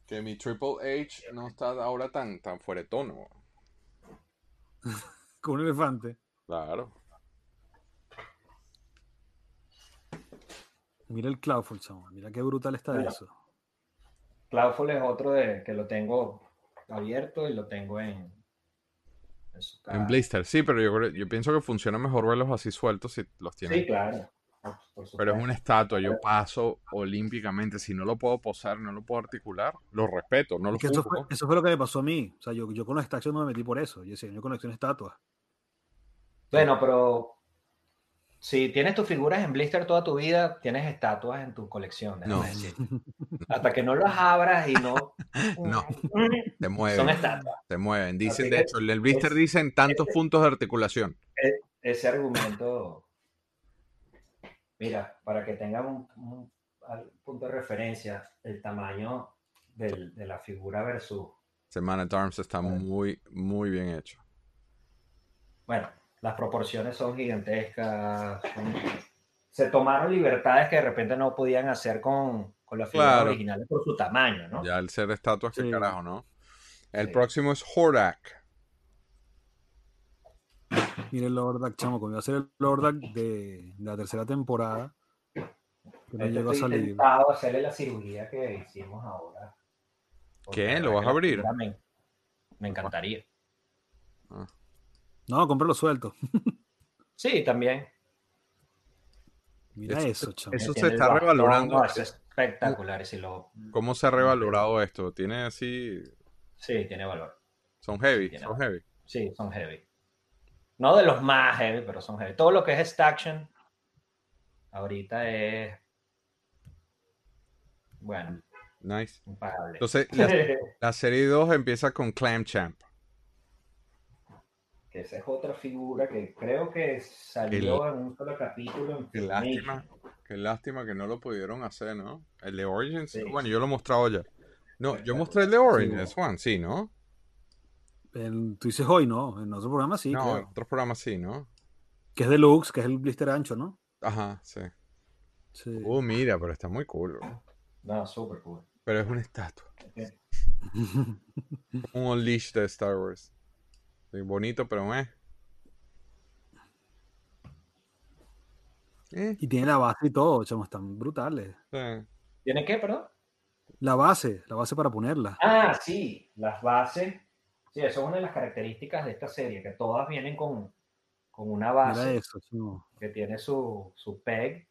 que mi Triple H no está ahora tan, tan fuera de tono. [laughs] Con un elefante. Claro. Mira el Cloudful, mira qué brutal está eso. Cloudful es otro de que lo tengo abierto y lo tengo en, en, blister, sí, pero yo, yo pienso que funciona mejor verlos así sueltos si los tienes. Sí, claro. Pero es una estatua, yo paso olímpicamente. Si no lo puedo posar, no lo puedo articular, lo respeto, no lo eso fue, eso fue, lo que me pasó a mí. O sea, yo, yo con las estatuas no me metí por eso. Yo decía, yo con estatuas. Bueno, pero si tienes tus figuras en blister toda tu vida, tienes estatuas en tu colección. No. [laughs] Hasta que no las abras y no. [laughs] no. [laughs] Se mueven. Son estatuas. Se mueven. Dicen, de hecho, el blister dice en tantos puntos de articulación. E, ese argumento. Mira, para que tengan un, punto de referencia, el tamaño de la figura versus... Semana Arms está muy, muy bien hecho. Bueno, las proporciones son gigantescas. Se tomaron libertades que de repente no podían hacer con, con las figuras originales por su tamaño, ¿no? Ya el ser estatuas, que carajo, ¿no? El próximo es Hordak. Mire el Lordak, chamo, como iba a ser el Lordak de, la tercera temporada. Que no llegó a salir. intentado hacerle la cirugía que hicimos ahora. ¿Qué? ¿Lo vas a abrir? Me, encantaría. Ah. No, cómpralo suelto. [laughs] sí, también. Mira eso, chamo. Eso se está revalorando. es espectacular. lo... ¿Cómo se ha revalorado esto? ¿Tiene así...? Sí, tiene valor. Son heavy, son heavy. Sí, son heavy. No de los más heavy, pero son heavy. Todo lo que es Staction ahorita es. Bueno. Nice. Entonces, la, [laughs] serie 2 empieza con Clam Champ. Que esa es otra figura que creo que salió en un solo capítulo. En qué lástima, qué lástima que no lo pudieron hacer, ¿no? El de Origins. Bueno, yo lo he mostrado ya. No, yo mostré el de Origins, Juan, sí, ¿no? tú dices hoy, ¿no? En otro programa sí. No, en otros programas sí, ¿no? Que es deluxe, que es el blister ancho, ¿no? Ajá, sí. sí. Uh, mira, pero está muy cool. No, súper cool. Pero es una estatua. un unleash de Star Wars. Bonito, pero eh. eh. Y tiene la base y todo, chamo, están brutales. Sí. ¿Tiene qué, perdón? La base, la base para ponerla. Ah, sí, las bases Sí, eso es una de las características de esta serie, que todas vienen con, una base que tiene su, su peg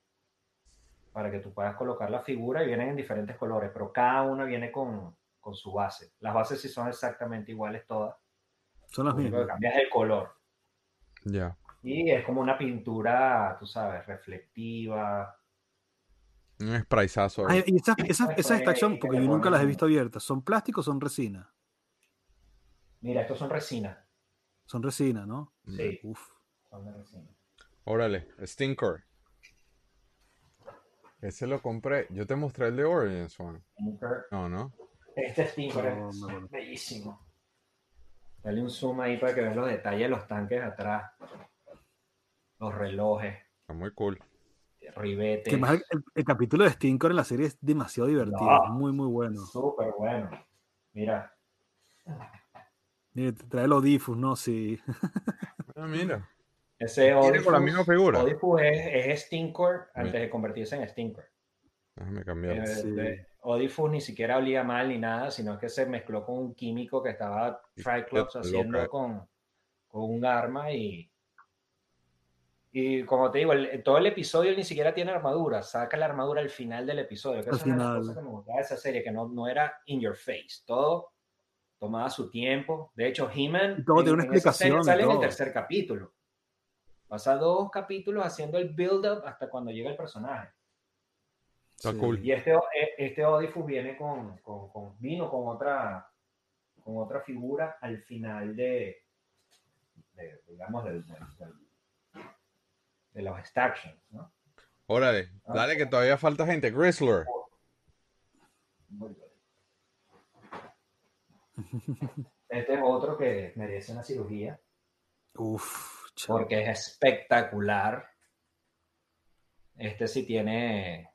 para que tú puedas colocar la figura y vienen en diferentes colores, pero cada una viene con, su base. Las bases sí son exactamente iguales todas. Son las mismas. Lo que cambia es el color. Ya. Y es como una pintura, tú sabes, reflectiva. Un sprayzazo. y esa, esa, esa extracción, porque yo nunca las he visto abiertas, ¿son plásticos o son resina? Mira, estos son resina. Son resina, ¿no? Sí. Uf. Son de resina. Órale, Stinker. Ese lo compré. Yo te mostré el de Origins, Juan. Stinker. No, no. Este Stinker es bellísimo. Dale un zoom ahí para que veas los detalles de los tanques atrás. Los relojes. Está muy cool. Ribetes. el, capítulo de Stinker en la serie es demasiado divertido. muy, muy bueno. Súper bueno. Mira. Mira, trae el Odifus, ¿no? Sí. [laughs] Ah, mira. Ese Odifus, con la misma figura. Odifus es, es Stinker antes de convertirse en Stinker. Déjame cambiar. Eh, Odifus ni siquiera olía mal ni nada, sino que se mezcló con un químico que estaba Triclops haciendo con, con, un arma y. Y como te digo, todo el episodio ni siquiera tiene armadura, saca la armadura al final del episodio. Que es una que me gustaba de esa serie, que no, no era in your face. Todo tomaba su tiempo. De hecho, He-Man todo tiene una explicación. Sale en el tercer capítulo. Pasa dos capítulos haciendo el build-up hasta cuando llega el personaje. Está cool. Y este, e, este Odifus viene con, con, vino con otra, con otra figura al final de, digamos, del, de los Stactions, ¿no? Órale, ah. dale que todavía falta gente. Grizzler. Este es otro que merece una cirugía. Uf, porque es espectacular. Este sí tiene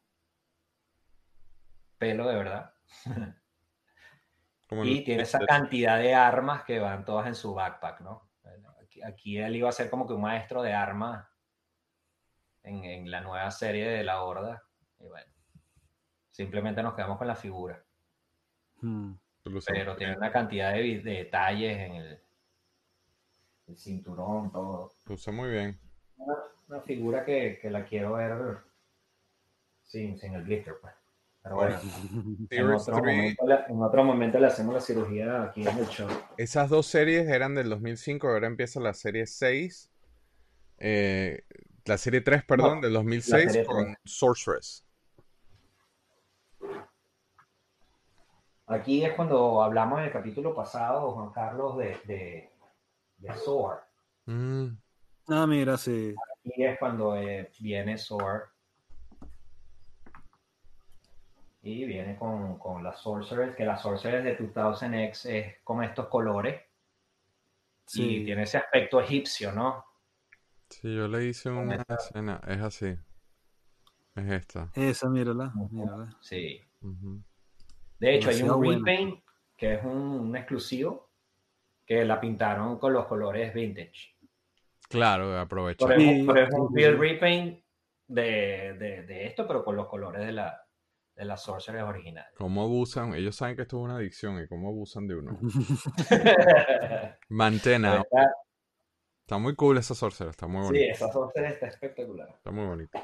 pelo de verdad. y tiene esa cantidad de armas que van todas en su backpack, ¿no? Aquí, él iba a ser como que un maestro de armas en, la nueva serie de La Horda. Y bueno, simplemente nos quedamos con la figura. Hmm. Pero tiene una cantidad de, detalles en el, cinturón, todo. Luce muy bien. Una, figura que, la quiero ver sin, sin el glitter, pues. Pero bueno, en otro, momento, le hacemos la cirugía aquí en el show. Esas dos series eran del 2005, ahora empieza la serie 6. Eh, la serie 3, perdón, del 2006 con Sorceress. Aquí es cuando hablamos en el capítulo pasado, Juan Carlos, de, de, de mm. Ah, mira, sí. Aquí es cuando eh, viene Sword. Y viene con, con la Sorceress, que la Sorceress de 2000X es con estos colores. Sí. Y tiene ese aspecto egipcio, ¿no? Sí, yo le hice una escena, es así. Es esta. Esa, mírala. mírala. Sí. De hecho, hay un repaint que es un, exclusivo que la pintaron con los colores vintage. Claro, aprovecho. Pero es un, field repaint de, de, de, esto, pero con los colores de la, de las sorceres originales. ¿Cómo abusan? Ellos saben que esto es una adicción y cómo abusan de uno. [laughs] Mantena. Está muy cool esa sorcerer, está muy bonita. Sí, esa sorcerer está espectacular. Está muy bonita.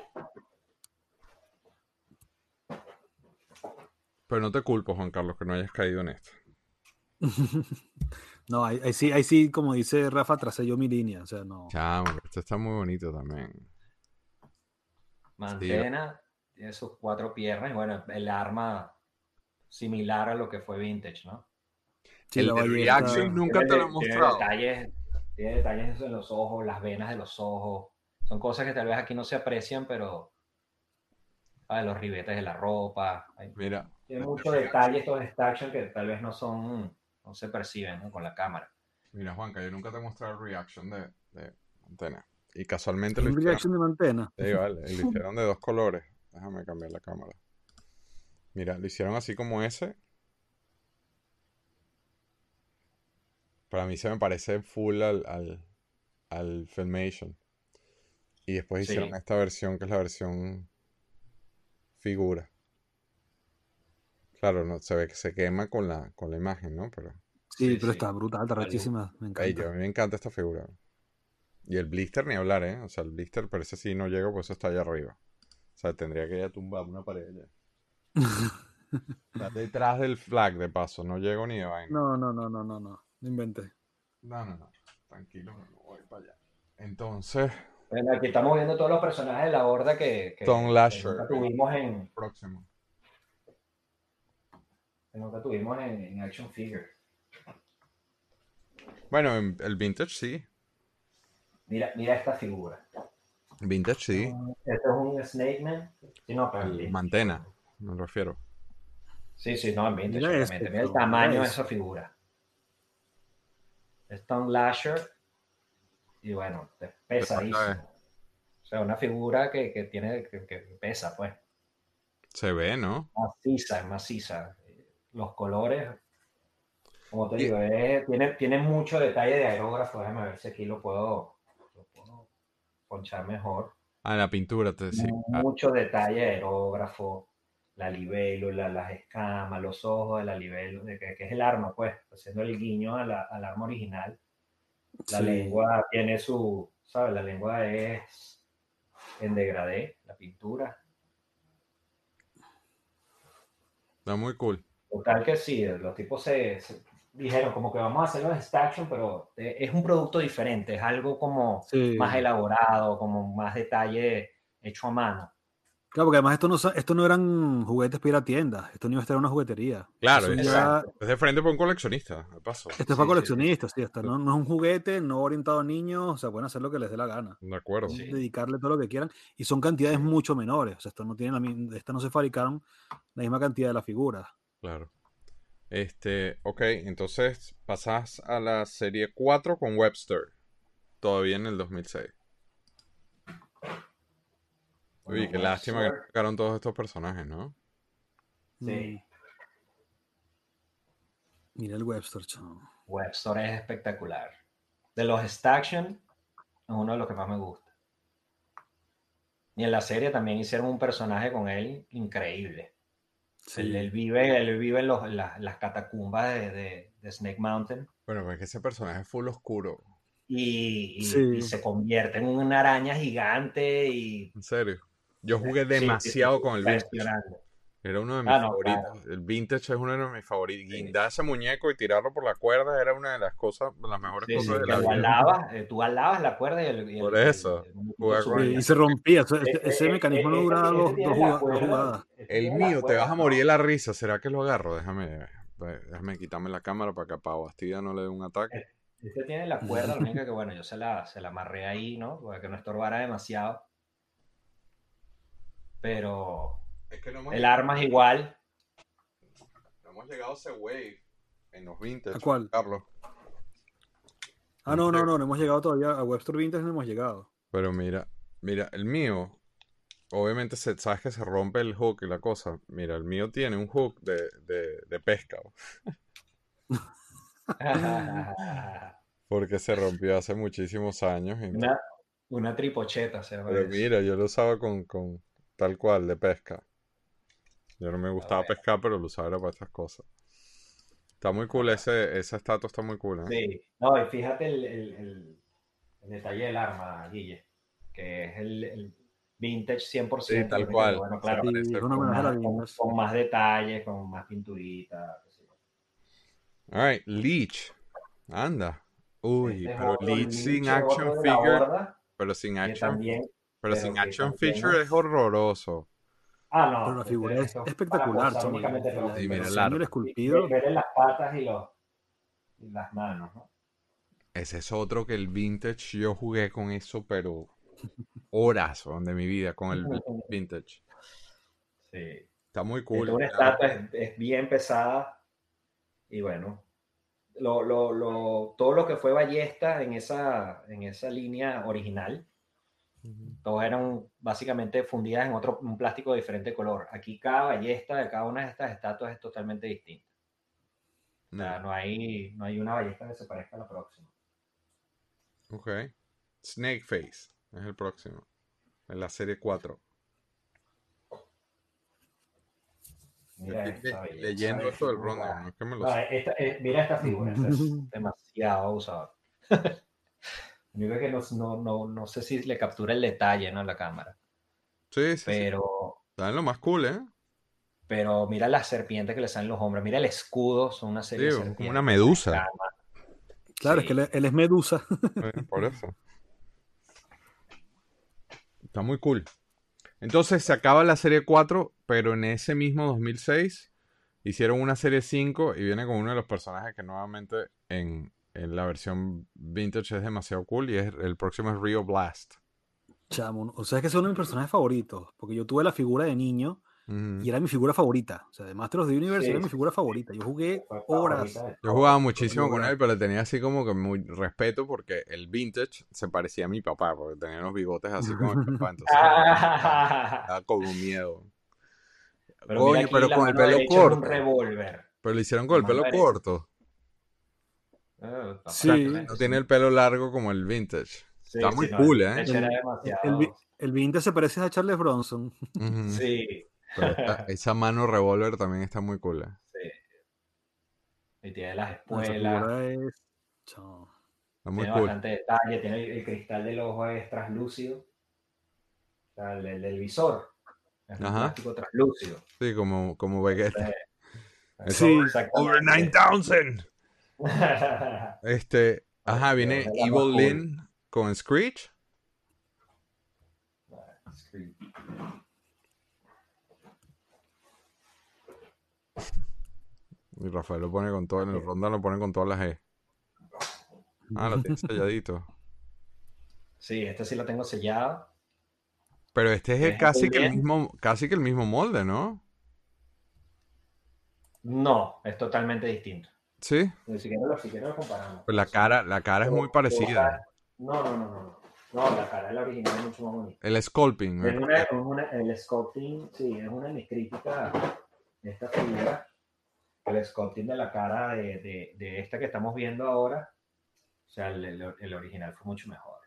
Pero no te culpo, Juan Carlos, que no hayas caído en esto. [laughs] no, ahí, sí, ahí sí, como dice Rafa, tracé yo mi línea. O sea, no. Chamo, esto está muy bonito también. Mantena, tiene sus cuatro piernas y bueno, el arma similar a lo que fue Vintage, ¿no? Sí, el de Reaction nunca te lo he mostrado. Tiene detalles en los ojos, las venas de los ojos. Son cosas que tal vez aquí no se aprecian, pero los ribetes de la ropa. Mira. Tiene muchos detalles estos action que tal vez no son, no se perciben con la cámara. Mira, Juanca, yo nunca te he mostrado el reaction de, de antena. Y casualmente ¿El reaction de antena? Sí, vale. lo hicieron de dos colores. Déjame cambiar la cámara. Mira, lo hicieron así como ese Para mí se me parece full al, al, Filmation. Y después hicieron esta versión que es la versión figura. Claro, no, se ve que se quema con la, con la imagen, ¿no? Pero... Sí, pero está brutal, está rechísima. Me encanta. a mí me encanta esta figura. Y el blister ni hablar, ¿eh? O sea, el blister parece si no llega, pues eso está allá arriba. O sea, tendría que ya tumbar una pared ya. [laughs] está detrás del flag, de paso. No llego ni de vaina. No, no, no, no, no, no. No inventé. No, no, no. Tranquilo, no voy para allá. Entonces. Bueno, aquí estamos viendo todos los personajes de la horda que, que, Tom Lasher, nunca tuvimos en. Próximo. Que nunca tuvimos en, Action Figure. Bueno, el vintage sí. Mira, mira esta figura. Vintage sí. Esto es un Snake Man. Sí, no, pero el Mantena, me refiero. Sí, sí, no, en vintage, obviamente. Mira el tamaño de esa figura. Stone Lasher. Y bueno, pesadísimo. O sea, una figura que, que tiene, que, pesa, pues. Se ve, ¿no? Maciza, maciza. Los colores, como te digo, tiene, tiene mucho detalle de aerógrafo. Déjame ver si aquí lo puedo ponchar mejor. Ah, la pintura, te decía. Mucho detalle de aerógrafo, la libelo, las escamas, los ojos de la libelo, que, que, es el arma, pues, haciendo el guiño a la, al arma original. La lengua tiene su, ¿sabes? La lengua es en degradé, la pintura. Está muy cool. Total que sí, los tipos se, dijeron como que vamos a hacerlo en action, pero eh, es un producto diferente, es algo como más elaborado, como más detalle hecho a mano. Claro, porque además esto no, esto no eran juguetes para ir a tiendas, esto no iba a estar en una juguetería. Claro, es, de frente para un coleccionista, de paso. Esto es para coleccionistas, sí, esto no, no, es un juguete, no orientado a niños, o sea, pueden hacer lo que les dé la gana. De acuerdo. Dedicarle todo lo que quieran, y son cantidades mucho menores, o sea, esto no tiene la, estas no se fabricaron la misma cantidad de las figuras. Claro. Este, ok, entonces pasas a la serie 4 con Webster, todavía en el 2006. Uy, qué lástima que sacaron todos estos personajes, ¿no? Sí. Mira el Webster, chavo. Webster es espectacular. De los Staction, es uno de los que más me gusta. Y en la serie también hicieron un personaje con él increíble. Él, vive, él vive en los, las catacumbas de, de, Snake Mountain. Bueno, porque ese personaje es full oscuro. Y, y, se convierte en una araña gigante y... ¿En serio? Yo jugué demasiado con el. Era uno de mis ah, favoritos. El vintage es uno de mis favoritos. Guindar ese muñeco y tirarlo por la cuerda era una de las cosas, las mejores cosas de la vida. Eh, tú alabas la cuerda y el. por eso. y se rompía. Ese, mecanismo no duraba dos, jugadas. El mío, te vas a morir de la risa. ¿Será que lo agarro? Déjame, déjame quitarme la cámara para que a Pau Bastida no le dé un ataque. Este tiene la cuerda, lo único que bueno, yo se la, se la amarré ahí, ¿no? Para que no estorbara demasiado pero el arma es igual. hemos llegado a ese wave en los vintage. ¿A cuál? Carlos. Ah, no, no, no, no hemos llegado todavía. A Webster Vintage no hemos llegado. Pero mira, mira, el mío, obviamente se, sabes que se rompe el hook y la cosa. Mira, el mío tiene un hook de, de, de pesca. [laughs] Porque se rompió hace muchísimos años. y- una, una tripocheta, se llama Pero mira, yo lo usaba con, con tal cual, de pesca. Yo no me gustaba pescar, pero lo usaba era para estas cosas. Está muy cool, ese, esa estatua está muy cool, ¿eh? Sí, no, y fíjate el, el- el- el detalle del arma, Guille, que es el, el vintage 100%. Sí, tal cual. Bueno, claro, Sí, a la con, con más detalles, con más pinturita. yo. Alright, Leech. Anda. Uy, Este es pero Leech sin action figure. Pero sin action, también, pero pero sin action también feature es- es horroroso. Ah, no. Pero la figura es espectacular, El- con- Sí, mira el y esculpido. ver las patas y, los, y las manos, ¿no? Ese es otro que el vintage yo jugué con eso, pero horas de mi vida con el [laughs] vintage. Sí. Está muy cool. es una estatua es, es bien pesada y bueno, lo, lo, lo- todo lo que fue ballesta en esa, en esa línea original, Ujú. todas eran básicamente fundidas en otro un plástico de diferente color. Aquí cada ballesta de cada una de estas estatuas es totalmente distinta. O sea, no hay, no hay una ballesta que se parezca a la próxima. Ok. Snake Face es el próximo. En la serie 4. Mira esta le- leyendo esto del figura. rundown, no es que me lo No, sé. esta- eh, mira esta figura, es [laughs] demasiado usada. [laughs] Lo único que no, no, no, no sé si le captura el detalle, ¿no? La cámara. Sí, sí, sí. Pero, Está en lo más cool, ¿eh? pero mira las serpientes que le salen los hombros. Mira el escudo, son una Sí, serie de como una medusa. Claro, Sí. es que él, él es Medusa. [laughs] Sí, por eso. Está muy cool. Entonces se acaba la serie 4, pero en ese mismo 2006 hicieron una serie 5 y viene con uno de los personajes que nuevamente en, en la versión vintage es demasiado cool y es el próximo es Rio Blast. Chamo, o sea, es que es uno de mis personajes favoritos. Porque yo tuve la figura de niño y era mi figura favorita. O sea, de Master of the Universe Sí, era mi figura sí. favorita. Yo jugué horas. Yo jugaba muchísimo con él, pero le tenía así como que muy respeto porque el vintage se parecía a mi papá, porque tenía los bigotes así como mi papá, entonces Ah, daba como miedo. pero pero con el pelo corto. un revólver. Pero lo hicieron con el pelo corto. Ah, Sí. No tiene el pelo largo como el vintage. Sí, está muy cool, el ¿eh? El- El, vi- el Vintage se parece a Charles Bronson. Sí, Pero esta- esa mano revólver también está muy cool. ¿eh? sí. Y tiene las espuelas. es. Está muy tiene cool. bastante detalle, tiene el, el cristal del ojo es translúcido. O sea, el, el del visor es un Ajá. plástico translúcido. Sí, como, como Vegeta. Sí. Over exactamente. 9000. [laughs] Este, ajá, viene la Evil. Lynn con Screech. Y Rafael lo pone con todo, en el ronda lo pone con todas las E. Ah, lo tiene selladito. Sí, este sí lo tengo sellado. Pero este es el- casi que el mismo, casi que el mismo molde, ¿no? No, es totalmente distinto. Sí. Ni siquiera lo, siquiera lo comparamos. Pues la cara, la cara es muy parecida. No, no, no, no. No, la cara de la original es mucho más bonita. El sculpting. Es ¿no? una, es una- el sculpting, sí, es una de mis críticas de esta figura. El sculpting de la cara de, de- de esta que estamos viendo ahora, o sea, el, el- el original fue mucho mejor.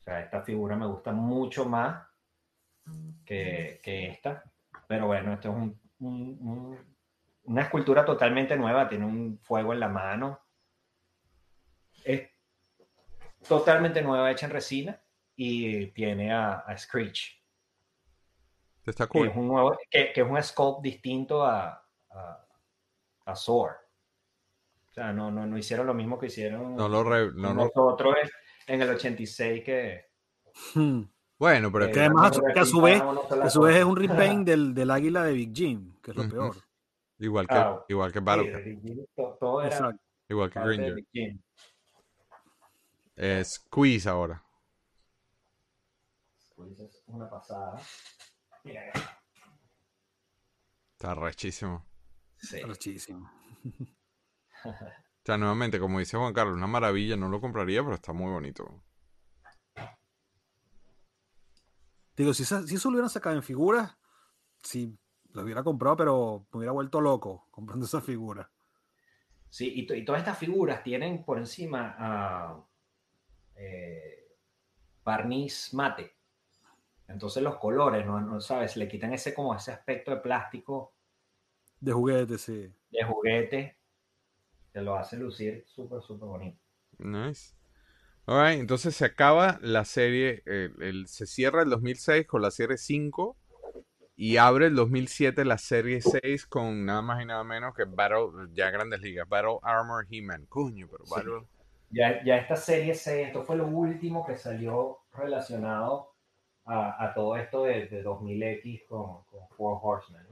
O sea, esta figura me gusta mucho más que, que esta. Pero bueno, esto es un- un- un- una escultura totalmente nueva, tiene un fuego en la mano. Es totalmente nueva, hecha en resina y tiene a, a Screech, Está que cool. es un nuevo, que, que es un sculpt distinto a, a, a Sword. O sea, no, no, no hicieron lo mismo que hicieron No lo re- no, no- nosotros en el 86 que... Hmm. Bueno, pero que es Que que además, a su- que a su vez- Que a su vez es un repaint del, del águila de Big Jim, que es lo peor. Igual que, Ah, igual que Sí, Battle, todo era Exacto. igual que. Eh, Squeeze ahora. Pues es una pasada. Mira, Está rechísimo. Sí. Rechísimo. [laughs] o sea, nuevamente, como dice Juan Carlos, una maravilla, no lo compraría, pero está muy bonito. Digo, si, si eso lo hubieran sacado en figuras, sí, lo hubiera comprado, pero me hubiera vuelto loco [laughs] comprando esa figura. Sí, y, todas estas figuras tienen por encima eh, barniz mate. Entonces los colores, ¿no? ¿no? sabes? Le quitan ese como ese aspecto de plástico. De juguete, sí. De juguete. Que lo hace lucir súper, súper bonito. Nice. Alright, entonces se acaba la serie, el, se cierra el 2006 con la serie 5 y abre el 2007 la serie 6 con nada más y nada menos que Battle, ya Grandes Ligas, Battle Armor He-Man. Coño, pero Battle... Ya, ya esta serie 6, esto fue lo último que salió relacionado a, todo esto de, 2000X con, con Four Horsemen.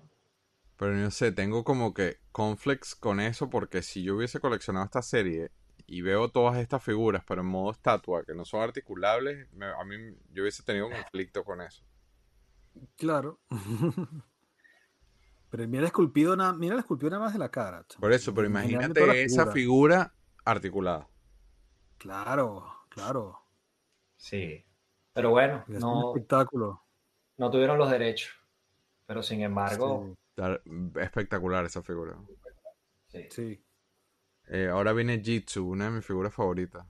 Pero no sé, tengo como que conflicts con eso porque si yo hubiese coleccionado esta serie y veo todas estas figuras, pero en modo estatua, que no son articulables, a mí yo hubiese tenido un conflicto con eso. Claro. [laughs] pero mira esculpido nada, mira la esculpido nada más de la cara. Por eso, pero imagínate esa figura articulada. Claro, claro. Sí. Pero bueno, no, espectáculo. no tuvieron los derechos. Pero sin embargo. Espectacular esa figura. Sí. sí. Eh, ahora viene Jitsu, una de mis figuras favoritas.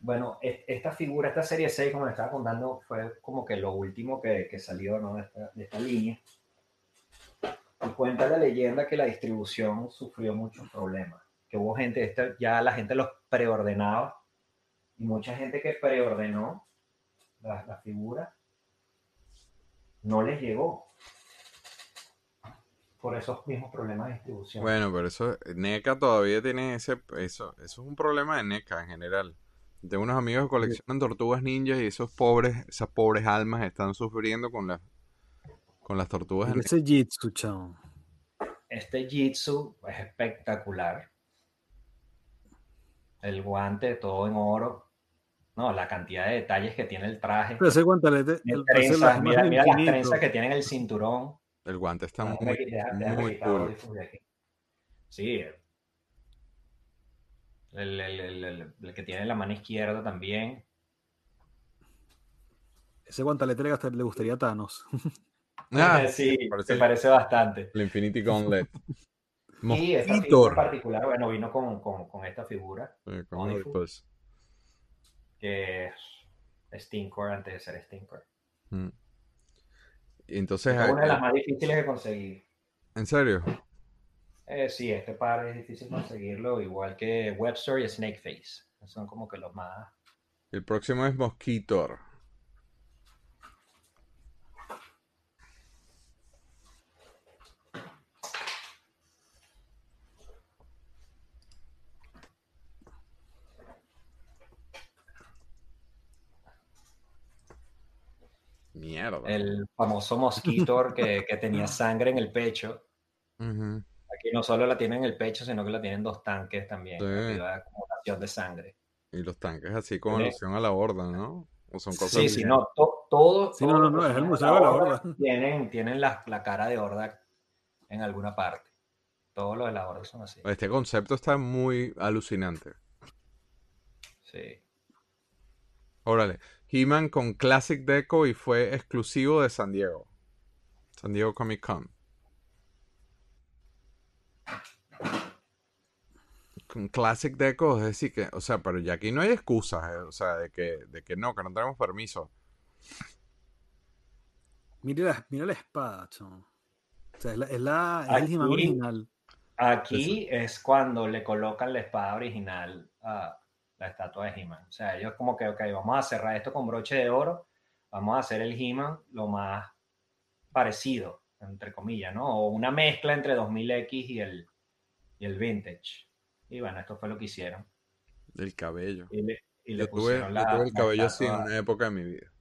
Bueno, esta figura, esta serie 6, como le estaba contando, fue como que lo último que, salió ¿no? de, esta, línea. Y cuenta la leyenda que la distribución sufrió muchos problemas. Que hubo gente, ya la gente los preordenaba. Y mucha gente que preordenó la, la figura no les llegó por esos mismos problemas de distribución. Bueno, pero eso, NECA todavía tiene ese, eso, eso es un problema de NECA en general. Tengo unos amigos que coleccionan tortugas ninjas y esos pobres, esas pobres almas están sufriendo con las, con las tortugas. Ese Jitsu, chao. Este Jitsu es espectacular. El guante todo en oro. No, la cantidad de detalles que tiene el traje. Pero ese guantelete. mira, mira las trenzas que tiene en el cinturón. El guante está muy, muy cool. Sí. El, el, el, que tiene la mano izquierda también. Ese guantelete le gustaría a Thanos. [laughs] Ah, sí, parece, se parece bastante. El Infinity Gauntlet. [laughs] [laughs] y esta figura en particular, bueno, vino con, con, con esta figura. con pues. Que es Stinkor antes de ser Stinkor. Mm. Entonces, es una de las más difíciles de conseguir. ¿En serio? Eh, sí, este par es difícil conseguirlo, igual que Webster y Snakeface. Son como que los más. El próximo es Mosquitor. El famoso Mosquitor que, tenía sangre en el pecho. Aquí no solo la tiene en el pecho, sino que la tienen dos tanques también. acumulación de sangre. Y los tanques así con alusión a la horda, ¿no? ¿O son cosas sí, sí, no, todo. Sí, no, no, es el museo de la horda. Tienen, tienen la, la, cara de horda en alguna parte. Todos los de la horda son así. Este concepto está muy alucinante. Sí. Órale. He-Man con Classic Deco y fue exclusivo de San Diego. San Diego Comic Con. Con Classic Deco, es decir que, o sea, pero ya aquí no hay excusas, eh, o sea, de que, de que no, que no tenemos permiso. Mira la, la espada, chon. O sea, es, la, es, la, el He-Man original. Aquí es cuando le colocan la espada original a, la estatua de He-Man. O sea, ellos como que, ok, vamos a cerrar esto con broche de oro, vamos a hacer el He-Man lo más parecido, entre comillas, ¿no? O una mezcla entre 2000X y el, y el Vintage. Y bueno, esto fue lo que hicieron. El cabello. Y le, yo, tuve, el cabello así en una época de mi vida.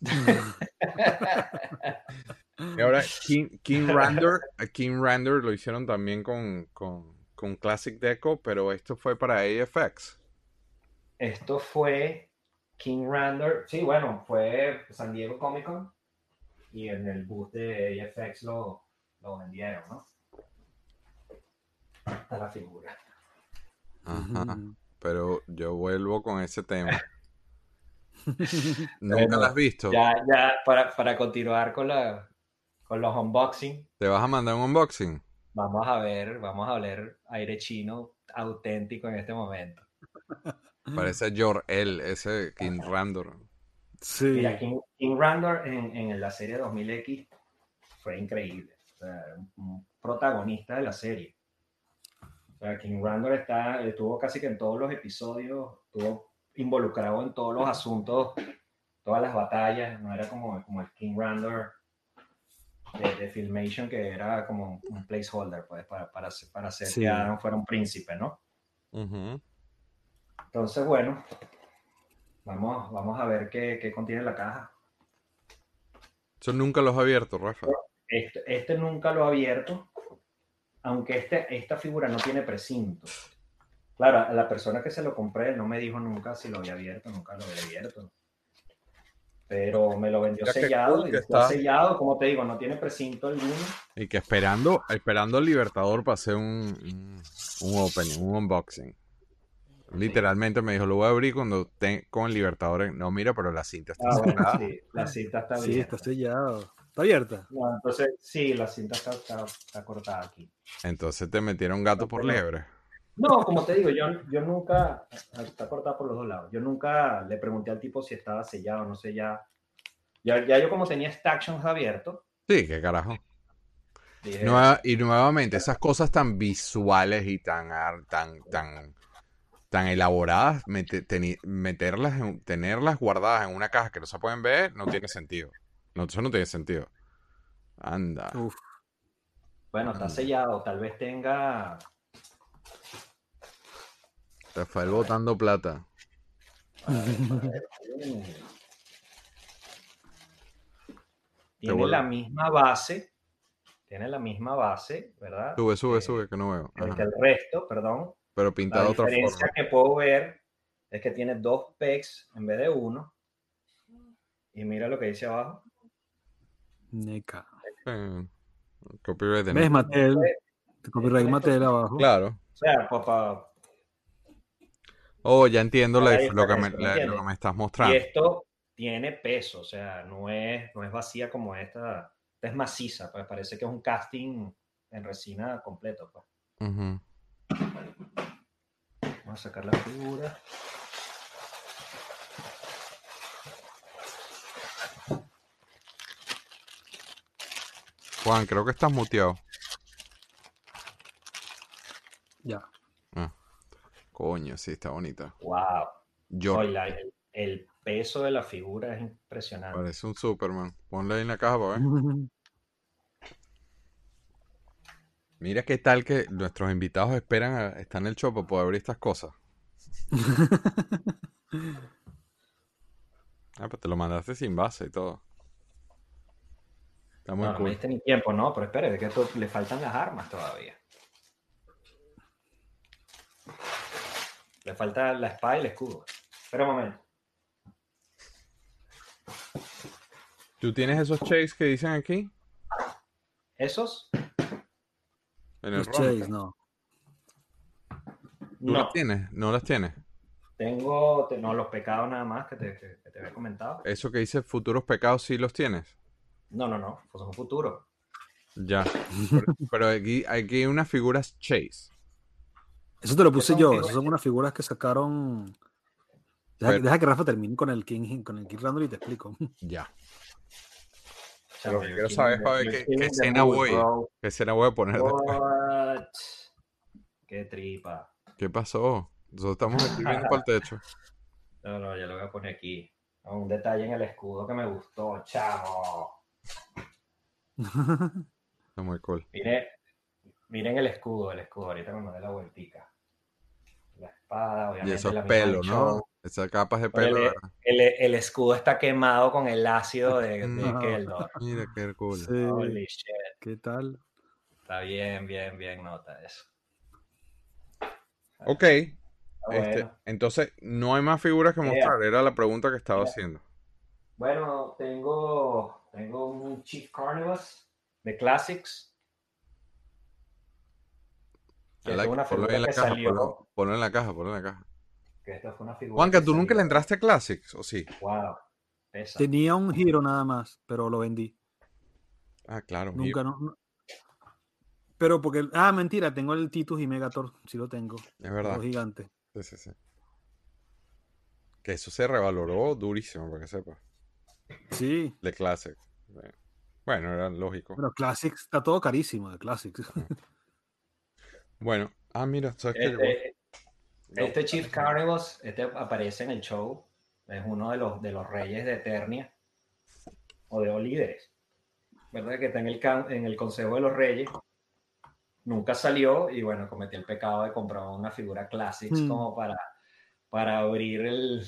[laughs] y ahora King, King Rander, King Rander lo hicieron también con, con, con Classic Deco, pero esto fue para AFX. Esto fue King Rander, sí, bueno, fue San Diego Comic Con y en el booth de AFX lo, lo vendieron, ¿no? Es la figura. Ajá. Pero yo vuelvo con ese tema. [laughs] ¿Nunca la has visto? Ya, ya, para, para continuar con, la, con los unboxing. ¿Te vas a mandar un unboxing? Vamos a ver, vamos a oler aire chino auténtico en este momento. [laughs] Parece Jor-El, ese King Randor. Sí. Mira, King, Randor en, en, la serie 2000X fue increíble. O sea, un protagonista de la serie. Sea, King Randor está, estuvo casi que en todos los episodios, estuvo involucrado en todos los asuntos, todas las batallas. No era como, como el King Randor de, Filmation, que era como un placeholder, pues, para, para, para hacer que Adam fuera un príncipe, ¿no? Entonces, bueno, vamos, vamos a ver qué, qué contiene la caja. Eso nunca lo has abierto, Rafa. Este, este, nunca lo ha abierto, aunque este, esta figura no tiene precinto. Claro, la persona que se lo compré no me dijo nunca si lo había abierto, nunca lo había abierto pero me lo vendió sellado y está sellado, como te digo, no tiene precinto alguno. Y que esperando, esperando al Libertador para hacer un, un, opening, un unboxing. Literalmente me dijo, lo voy a abrir cuando esté con el Libertador. No, mira, pero la cinta está ah, Sí, la cinta está Sí, está sellado. ¿Está abierta? No, entonces, sí, la cinta está, está, cortada aquí. Entonces te metieron gato por liebre. No, como te digo, yo, yo nunca, está cortada por los dos lados, yo nunca le pregunté al tipo si estaba sellado o no sellado. Ya, ya yo como tenía Stactions abierto. Sí, qué carajo. y nuevamente, esas cosas tan visuales y tan, tan, tan, tan elaboradas, meterlas, tenerlas guardadas en una caja que no se pueden ver, no tiene sentido. No, eso no tiene sentido. Anda. Bueno, está sellado, tal vez tenga Rafael botando plata. Tiene la misma base. Tiene la misma base, ¿verdad? Sube, sube, sube, que no veo. Que el resto, perdón. Pero pintado otra forma. La diferencia que puedo ver es que tiene dos pegs en vez de uno. Y mira lo que dice abajo. Neca. Eh, copyright de ¿Ves, Mattel? Copyright Mattel abajo. Claro. O sea, papá, Oh, ya entiendo lo, que me, estás mostrando. Y esto tiene peso, o sea, no es, no es vacía como esta, es maciza, pues parece que es un casting en resina completo. Pues. Vamos a sacar la figura. Juan, creo que estás muteado. Ya. Coño, sí, está bonita. Wow. Yo... el, peso de la figura es impresionante. Parece un Superman. Ponle ahí en la caja para ver. [laughs] Mira qué tal que nuestros invitados esperan, a, están en el show para poder abrir estas cosas. [laughs] ah, pues te lo mandaste sin base y todo. Está muy no, cool. no me diste ni tiempo, no, pero espere, que esto le faltan las armas todavía. Le falta la espada y el escudo. Espera un momento. ¿Tú tienes esos chase que dicen aquí? ¿Esos? En el los chase, no. ¿Tú no. las tienes? ¿No las tienes? Tengo, no, los pecados nada más que te, que, te había comentado. ¿Eso que dice futuros pecados sí los tienes? No, no, no, pues son futuros. Ya, pero, pero aquí, aquí hay unas figuras chase. Eso te lo puse yo, esas son unas figuras que sacaron. Deja, que Rafa termine con el King, con el King Randall y te explico. Ya. Lo que quiero saber es qué, escena voy, qué escena voy a poner Qué tripa. ¿Qué pasó? Nosotros estamos escribiendo para el techo. [laughs] No, no, ya lo voy a poner aquí. Un detalle en el escudo que me gustó, chamo. [laughs] Está muy cool. Miren, miren el escudo, el escudo. Ahorita me dé la vueltica la espada, obviamente. Y esos pelos, ¿no? Esas capas de pelo. El, el, escudo está quemado con el ácido de, de Keldor. [laughs] Mira qué cool. Holy shit. ¿Qué tal? Está bien, bien, bien, nota eso. Ok. Este, entonces, no hay más figuras que mostrar. Era la pregunta que estaba haciendo. Bueno, tengo, tengo un Chief Carnivus de Classics. Like, una ponlo en la que caja, salió. ponlo, ponlo en la caja, ponlo en la caja. Que esta fue una figura Juanca, que ¿tú nunca le entraste a Classics? ¿O sí? Wow. Esa. Tenía un giro nada más, pero lo vendí. Ah, claro. Nunca, no, no- Pero porque. Ah, mentira, tengo el Titus y Megator. Sí lo tengo. Es verdad. Los gigantes. Sí, sí, sí. Que eso se revaloró durísimo, para que sepas. Sí. De Classic. Bueno, era lógico. Bueno, Classics está todo carísimo de Classics. Bueno, ah, mira, ¿sabes qué? Este, este Chief Carnivals, este aparece en el show. Es uno de los, de los reyes de Eternia. O de los líderes. ¿Verdad? Que está en el, can- en el Consejo de los Reyes. Nunca salió y bueno, cometí el pecado de comprar una figura Classics Hmm. como para, para abrir el.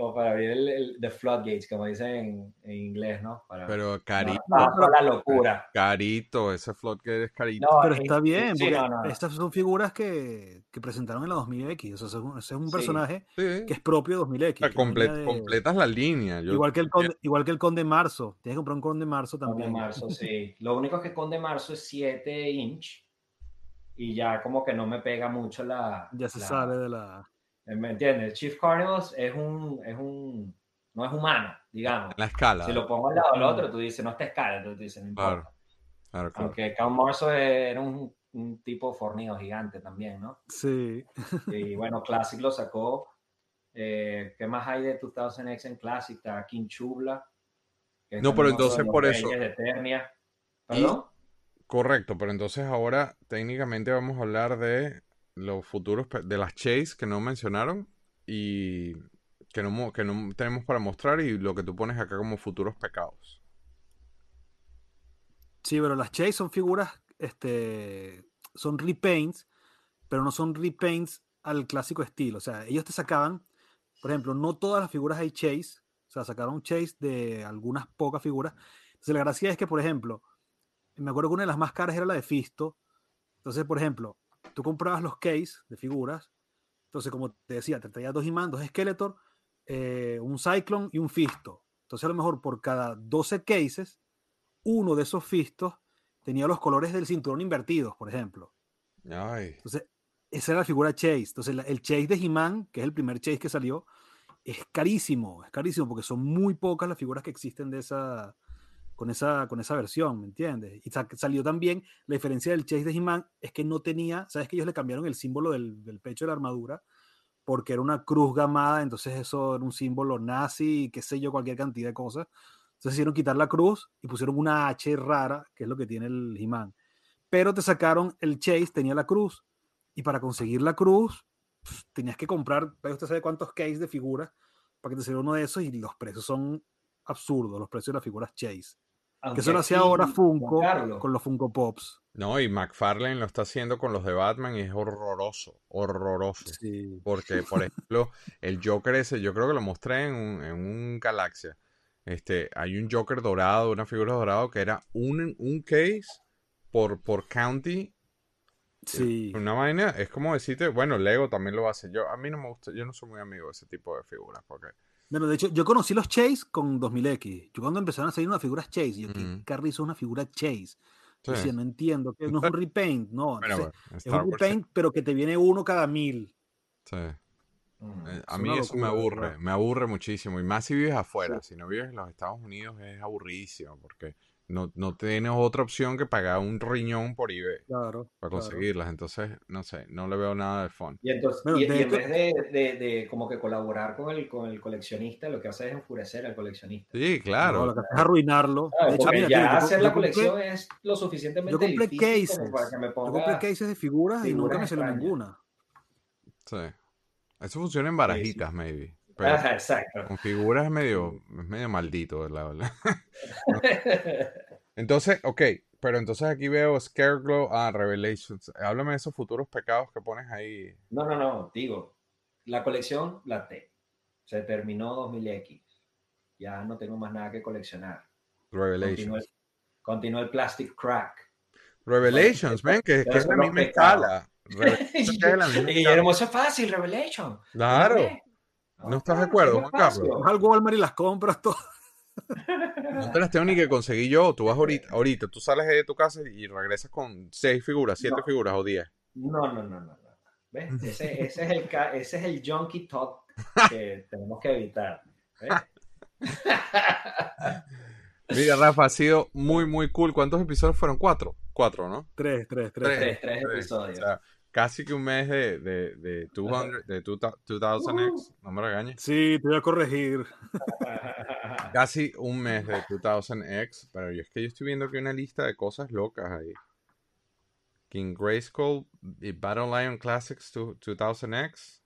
Como para abrir el, el- the floodgates, como dicen en, en inglés, ¿no? Para, Pero carito, para- para la locura. carito, ese que es carito. No, Pero es- está bien, sí, porque no, no, no. estas son figuras que, que presentaron en la 2000X. O sea, ese es un- es personaje Sí. que es propio de 2000X. O sea, no comple- de- completas la línea. Yo- igual, que el conde, igual que el Conde Marzo. Tienes que comprar un Conde Marzo Conde también. Marzo, [laughs] sí. Lo único es que Conde Marzo es 7 inch y ya como que no me pega mucho la... Ya se la- sale de la. ¿Me entiendes? Chief Carnivals es un, es un... No es humano, digamos. La escala. Si lo pongo al lado del otro, tú dices, no está escala, entonces tú dices, no importa. Claro, claro, claro. Aunque Count Marzo era un, un tipo fornido gigante también, ¿no? Sí. Y bueno, Classic lo sacó. Eh, ¿Qué más hay de 2000X en Classic? Está King Chubla. No, pero entonces por eso- de Eternia. Y- ¿Perdón? Correcto, pero entonces ahora técnicamente vamos a hablar de los futuros, pe- de las Chase que no mencionaron y que no, que no tenemos para mostrar y lo que tú pones acá como futuros pecados. Sí, pero las Chase son figuras, este, son repaints, pero no son repaints al clásico estilo. O sea, ellos te sacaban, por ejemplo, no todas las figuras hay Chase, o sea, sacaron Chase de algunas pocas figuras. Entonces, la gracia es que, por ejemplo, me acuerdo que una de las más caras era la de Fisto. Entonces, por ejemplo, tú comprabas los case de figuras. Entonces, como te decía, te traía dos imán, dos Skeletor, eh, un Cyclone y un Fisto. Entonces, a lo mejor por cada 12 cases, uno de esos Fistos tenía los colores del cinturón invertidos, por ejemplo. Ay, Entonces, esa era la figura Chase. Entonces, la- el Chase de He-Man, que es el primer Chase que salió, es carísimo, es carísimo porque son muy pocas las figuras que existen de esa, con, esa, con esa versión, ¿me entiendes? Y sa- salió también, la diferencia del Chase de He-Man es que no tenía, ¿sabes que ellos le cambiaron el símbolo del, del pecho de la armadura? Porque era una cruz gamada, entonces eso era un símbolo nazi, qué sé yo, cualquier cantidad de cosas. Entonces hicieron quitar la cruz y pusieron una H rara, que es lo que tiene el He-Man. Pero te sacaron el Chase, tenía la cruz, y para conseguir la cruz pf, tenías que comprar, usted sabe cuántos case de figuras para que te saliera uno de esos y los precios son absurdos, los precios de las figuras Chase. Aunque Que eso lo hacía ahora Funko con los Funko Pops. no, y McFarlane lo está haciendo con los de Batman y es horroroso, horroroso. Sí. Porque, por ejemplo, el Joker ese, yo creo que lo mostré en un, en un Galaxia. Este, hay un Joker dorado, una figura dorada que era un, un case por, por county. Sí. Una vaina, es como decirte, bueno, Lego también lo hace. Yo, a mí no me gusta, yo no soy muy amigo de ese tipo de figuras. Porque, Bueno, de hecho, yo conocí los Chase con 2000X. Yo cuando empezaron a salir unas figuras Chase, yo, ¿qué Ujú. carrizo es una figura Chase? sí. Yo decía, no entiendo, que no es un repaint, no. Bueno, entonces, bueno, es un Wars, repaint, pero que te viene uno cada mil. sí. mm, Eh, A mí eso me aburre, verdad. me aburre muchísimo. Y más si vives afuera. Si no vives en los Estados Unidos es aburridísimo porque no, no tienes otra opción que pagar un riñón por eBay Claro. para claro. conseguirlas. Entonces, no sé, no le veo nada de fun. Y entonces, Bueno, y, de y en vez de, de- de como que colaborar con el, con el coleccionista, lo que hace es enfurecer al coleccionista. Sí, No, claro. lo que hace es arruinarlo. ¿sabes? De hecho, mira, ya tío, yo, hacer yo la compré, colección es lo suficientemente yo compré difícil cases. como para que me yo ponga... compré cases de figuras y nunca me salió ninguna. Sí. Eso funciona en barajitas, maybe. Pero Ajá, exacto. con figuras es medio, es medio maldito, ¿verdad? [laughs] ¿verdad? [laughs] Entonces, ok, pero entonces aquí veo Scareglow, ah, Revelations. Háblame de esos futuros pecados que pones ahí. No, no, no, digo, la colección la T. Se terminó 2000X. Ya no tengo más nada que coleccionar. Continúa Revelations. el, continúa el Plastic Crack. Revelations, ven, que, es la misma escala. La. [laughs] Guillermo, eso es fácil, Revelation. Claro. ¿No estás de acuerdo, Juan Carlos? Vas al Walmart y las compras todas. No te las tengo ni que conseguir yo. Tú vas ahorita, ahorita tú sales de tu casa y regresas con seis figuras, siete figuras o diez. No, no, no, no. ¿Ves? [laughs] Ese, ese, es el, ese es el junkie talk [laughs] que tenemos que evitar. [laughs] Mira, Rafa, ha sido muy, muy cool. ¿Cuántos episodios fueron? Cuatro. Cuatro, ¿no? Tres, tres, tres. Tres, tres, episodios. O sea, casi que un mes de, de, de, 200, de 2000X. No me regañes. Sí, te voy a corregir. [laughs] casi un mes de 2000X. Pero yo es que yo estoy viendo que hay una lista de cosas locas ahí. King Grayskull y Battle Lion Classics 2000X.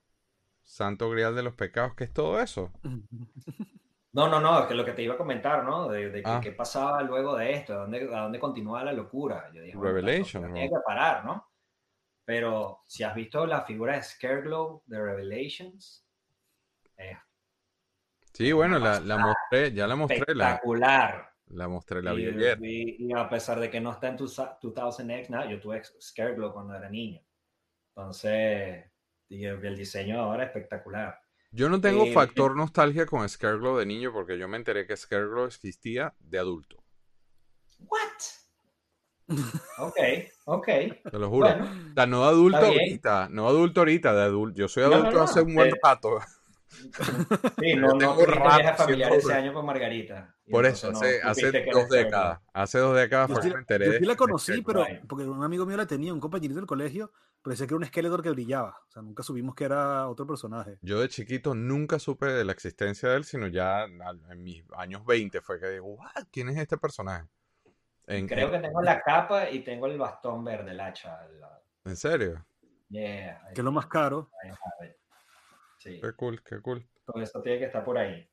Santo Grial de los Pecados, ¿qué es todo eso? [laughs] No, no, no, que lo que te iba a comentar, ¿no? De, ah. qué pasaba luego de esto, a dónde, a dónde continuaba la locura. Yo dije, Revelation. Bueno, que parar, ¿no? Pero si has visto la figura de Scareglow de Revelations, eh, sí, bueno, la, la, mostré, ya la mostré. Espectacular. La, mostré, la vi ayer. Y, a pesar de que no está en 2000X, nada, yo tuve Scareglow cuando era niño. Entonces, el diseño ahora es espectacular. Yo no tengo eh, factor nostalgia con Scareglow de niño porque yo me enteré que Scareglow existía de adulto. What? Ok, ok. Te lo juro. o sea, no adulto ahorita, no adulto ahorita, de adulto. Yo soy adulto hace un buen eh, rato. Sí, [laughs] no, no tengo rato familiar ese año con Margarita. Por eso, hace, hace dos décadas. Hace dos décadas fue que me enteré. Yo sí la conocí, pero porque un amigo mío la tenía, un compañerito del colegio, pero decía que era un Skeletor que brillaba. O sea, nunca supimos que era otro personaje. Yo de chiquito nunca supe de la existencia de él, sino ya en mis años 20 fue que digo, ¿quién es este personaje? Creo que tengo la capa y tengo el bastón verde, el hacha. ¿En serio? Yeah, que es lo más caro. Sí. Qué cool, qué cool. Todo esto tiene que estar por ahí.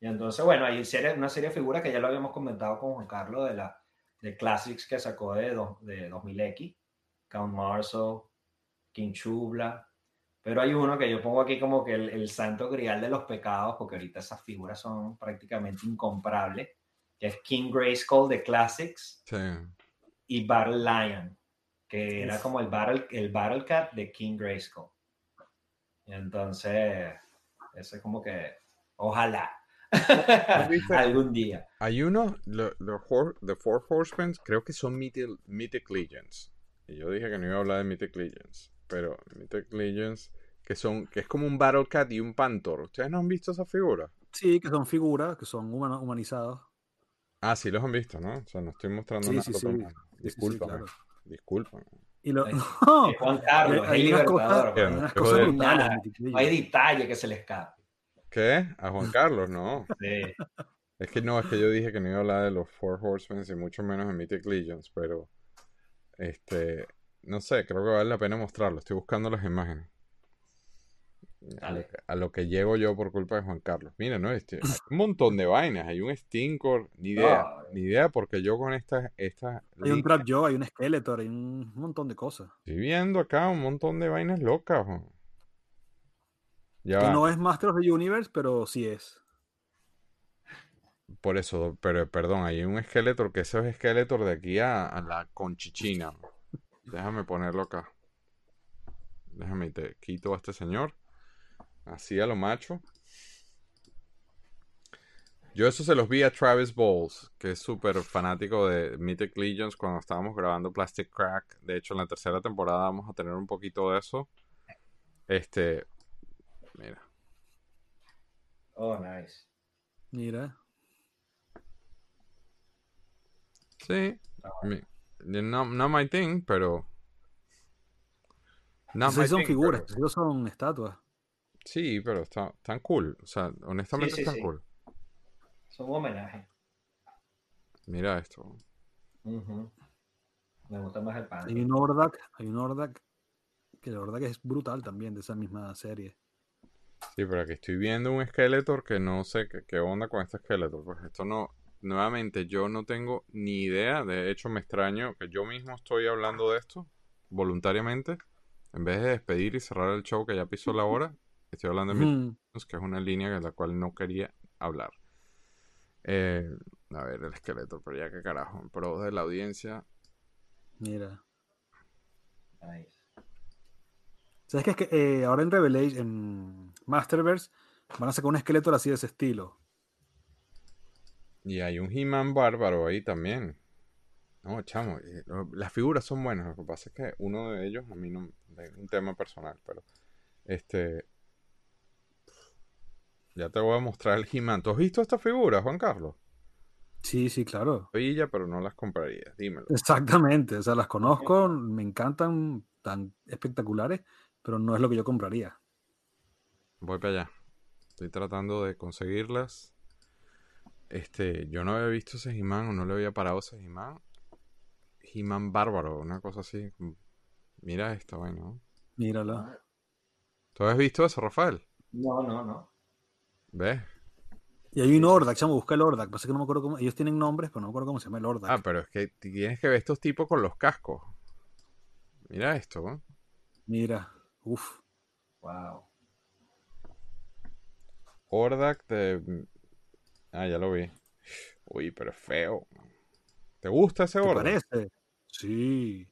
Y entonces, bueno, hay una serie de figuras que ya lo habíamos comentado con Juan Carlos de la de Classics que sacó de, de 2000X, Count Marceau, King Chubla, pero hay uno que yo pongo aquí como que el, santo grial de los pecados, porque ahorita esas figuras son prácticamente incomprables, que es King Grayskull de Classics y Battle Lion, que era como el Battle, el Battle Cat de King Grayskull. entonces, eso es como que, ojalá. [laughs] Algún día. Hay uno, los The Four Horsemen, creo que son Mythic, Mythic Legends. Y yo dije que no iba a hablar de Mythic Legends. Pero Mythic Legends, que son, que es como un Battle Cat y un Panther. ¿Ustedes no han visto esa figura? Sí, que son figuras, que son humanizados. Ah, sí los han visto, ¿no? O sea, no estoy mostrando nada. Sí, sí. Disculpa, disculpa. Y lo, [laughs] no, Juan Carlos, hay, el libertador. no hay detalle que se le escape. ¿Qué? A Juan Carlos, no. Sí. Es que no, es que yo dije que no iba a hablar de los Four Horsemen y mucho menos de Mythic Legends, pero este, no sé, creo que vale la pena mostrarlo. Estoy buscando las imágenes. A lo, que, llego yo por culpa de Juan Carlos. Mira, no, este, hay un montón de vainas. Hay un Stinkor, ni idea, ni idea, porque yo con estas. Esta hay un Trap Joe, hay un Skeletor, hay un montón de cosas. Estoy viendo acá un montón de vainas locas. Ya que no es Master of the Universe, pero sí es. Por eso, pero perdón, hay un Skeletor que ese es Skeletor de aquí a, la conchichina. Déjame ponerlo acá. Déjame, te quito a este señor. Así a lo macho. Yo eso se los vi a Travis Bowles, que es súper fanático de Mythic Legions cuando estábamos grabando Plastic Crack. De hecho, en la tercera temporada vamos a tener un poquito de eso. Este, mira. Oh, nice. Mira. Sí. No, no my thing, pero. No sí, son figuras, no son estatuas. Sí, pero están tan cool. O sea, honestamente están cool. Son un homenaje. Mira esto. Me gusta más el pan. Hay un Ordak, hay un Ordak que la verdad que es brutal también de esa misma serie. Sí, pero aquí estoy viendo un Skeletor que no sé qué, qué onda con este Skeletor. Pues esto no, nuevamente, yo no tengo ni idea. De hecho, me extraño que yo mismo estoy hablando de esto voluntariamente. En vez de despedir y cerrar el show que ya pisó la hora, estoy hablando de mi que es una línea de la cual no quería hablar. Eh, a ver, el esqueleto, pero ya que carajo, en pro de la audiencia. Mira. ¿Sabes qué? Es que eh, ahora en Revelation, en Masterverse, van a sacar un esqueleto así de ese estilo. Y hay un He-Man bárbaro ahí también. No, chamo, eh, las figuras son buenas. Lo que pasa es que uno de ellos, a mí no. Es un tema personal, pero. Este. Ya te voy a mostrar el He-Man. ¿Tú has visto esta figura, Juan Carlos? Sí, sí, claro. Villa, pero no las compraría, dímelo. Exactamente, o sea, las conozco, me encantan, tan espectaculares, pero no es lo que yo compraría. Voy para allá. Estoy tratando de conseguirlas. Este, yo no había visto ese He-Man o no le había parado ese He-Man. He-Man bárbaro, una cosa así. Mira esta vaina, ¿no? Mírala. ¿Tú has visto eso, Rafael? No, no, no. ¿Ves? Y hay un Ordak, chamo, busca el Ordak. Pasa que no me acuerdo cómo. Ellos tienen nombres, pero no me acuerdo cómo se llama el Ordak. Ah, pero es que tienes que ver estos tipos con los cascos. Mira esto, ¿eh? Mira, uff. Wow. Ordak de. Ah, ya lo vi. Uy, pero es feo. ¿Te gusta ese ¿Te Ordak? parece? Sí.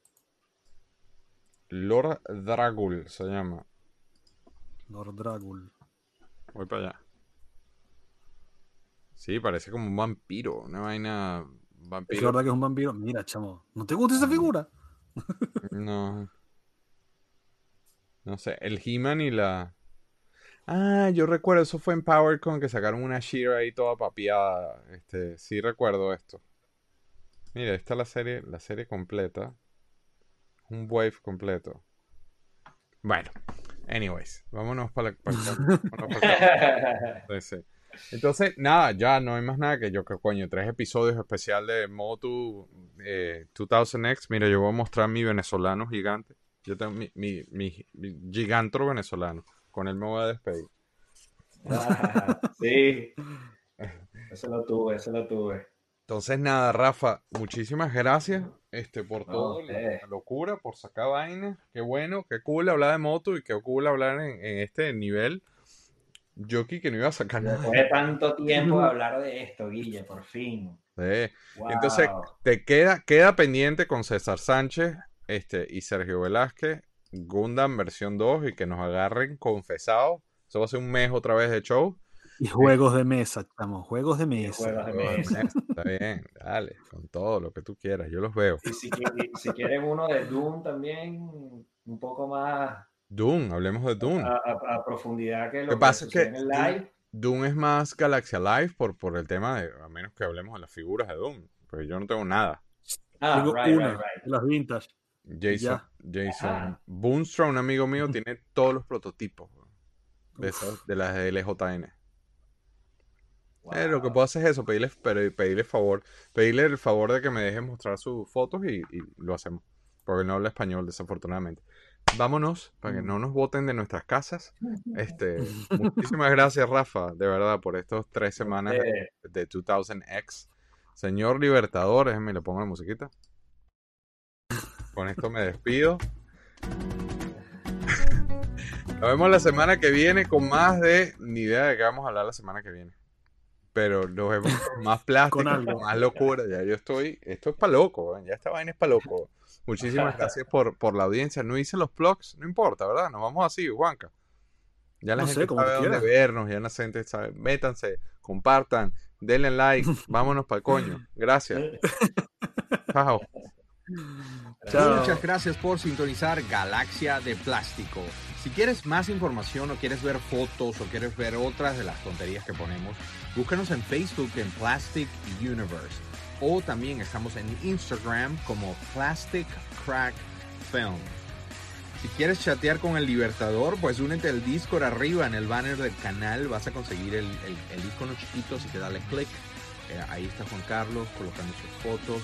Lord Dragul se llama. Lord Dragul. Voy para allá. Sí, parece como un vampiro. Una vaina. ¿Es Vampiro. verdad que es un vampiro? Mira, chamo. ¿No te gusta esa figura? No. No sé. El He-Man y la. Ah, yo recuerdo, eso fue en PowerCon que sacaron una Shira ahí toda papiada. Este, sí recuerdo esto. Mira, esta es la serie, la serie completa. Un wave completo. Bueno, anyways, vámonos para la. para vámonos para. [laughs] Entonces, nada, ya no hay más nada que yo que coño, tres episodios especial de Motu eh, 2000X. Mira, yo voy a mostrar mi venezolano gigante. Yo tengo mi, mi, mi, mi gigantro venezolano. Con él me voy a despedir. Ah, [laughs] sí. Eso lo tuve, eso lo tuve. Entonces, nada, Rafa, muchísimas gracias este, por No, todo, la locura, por sacar vainas. Qué bueno, qué cool hablar de Motu y qué cool hablar en, en este nivel. Yo aquí que no iba a sacar nada. Después de tanto [laughs] tiempo de hablar de esto, Guille, por fin. Sí. Wow. Entonces, te queda, queda pendiente con César Sánchez este, y Sergio Velázquez, Gundam versión 2 y que nos agarren confesados. Eso va a ser un mes otra vez de show. Y juegos de mesa, chamo. Juegos de mesa. juegos de mesa. Está bien, dale, con todo lo que tú quieras, yo los veo. Y si, y si quieren uno de Doom también, un poco más Doom, hablemos de Doom. a, a- a profundidad que lo que pasa es que sucede en el live. Doom es más Galaxia Live por, por el tema de, a menos que hablemos de las figuras de Doom, porque yo no tengo nada. Ah, Tengo right, una right, las vintage. Jason, Jason Ajá. Boonstra, un amigo mío, tiene todos los prototipos de, esas- de las de LJN. Eh, lo que Wow. puedo hacer es eso, pedirle, pero- pedirle favor, pedirle el favor de que me deje mostrar sus fotos y, y lo hacemos. Porque no habla español, desafortunadamente. Vámonos, para que no nos voten de nuestras casas. Este, [laughs] muchísimas gracias, Rafa, de verdad, por estos tres semanas de, de 2000X. Señor Libertador, déjenme le pongo la musiquita. Con esto me despido. [laughs] Nos vemos la semana que viene con más de. Ni idea de qué vamos a hablar la semana que viene. Pero nos vemos [laughs] con más plástico, Con más locura. Ya yo estoy. Esto es para loco, ya esta vaina es para loco. Muchísimas [laughs] gracias por, por la audiencia. No hice los vlogs, no importa, ¿verdad? Nos vamos así, Juanca. Ya la No sé, gente como sabe tú dónde quieras. vernos, ya la gente sabe. Métanse, compartan, denle like, [laughs] vámonos para el coño. Gracias. Chao. Chao. Muchas gracias por sintonizar Galaxia de Plástico. Si quieres más información o quieres ver fotos o quieres ver otras de las tonterías que ponemos, búscanos en Facebook en Plastic Universe. O también estamos en Instagram como Plastic Crack Film. Si quieres chatear con el Libertador, pues únete al Discord arriba en el banner del canal. Vas a conseguir el, icono chiquito, así que dale click. Eh, ahí está Juan Carlos colocando sus fotos,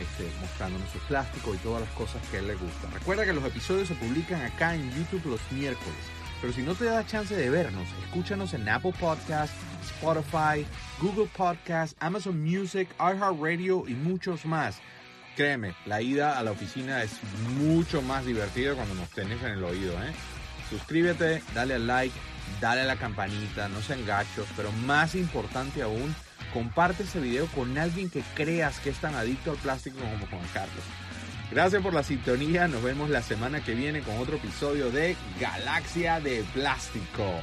este, mostrándonos su plástico y todas las cosas que él le gustan. Recuerda que los episodios se publican acá en YouTube los miércoles. Pero si no te da chance de vernos, escúchanos en Apple Podcast, Spotify, Google Podcast, Amazon Music, iHeartRadio y muchos más. Créeme, la ida a la oficina es mucho más divertida cuando nos tenés en el oído, ¿eh? Suscríbete, dale al like, dale a la campanita, no sean gachos, pero más importante aún, comparte ese video con alguien que creas que es tan adicto al plástico como Juan Carlos. Gracias por la sintonía, nos vemos la semana que viene con otro episodio de Galaxia de Plástico.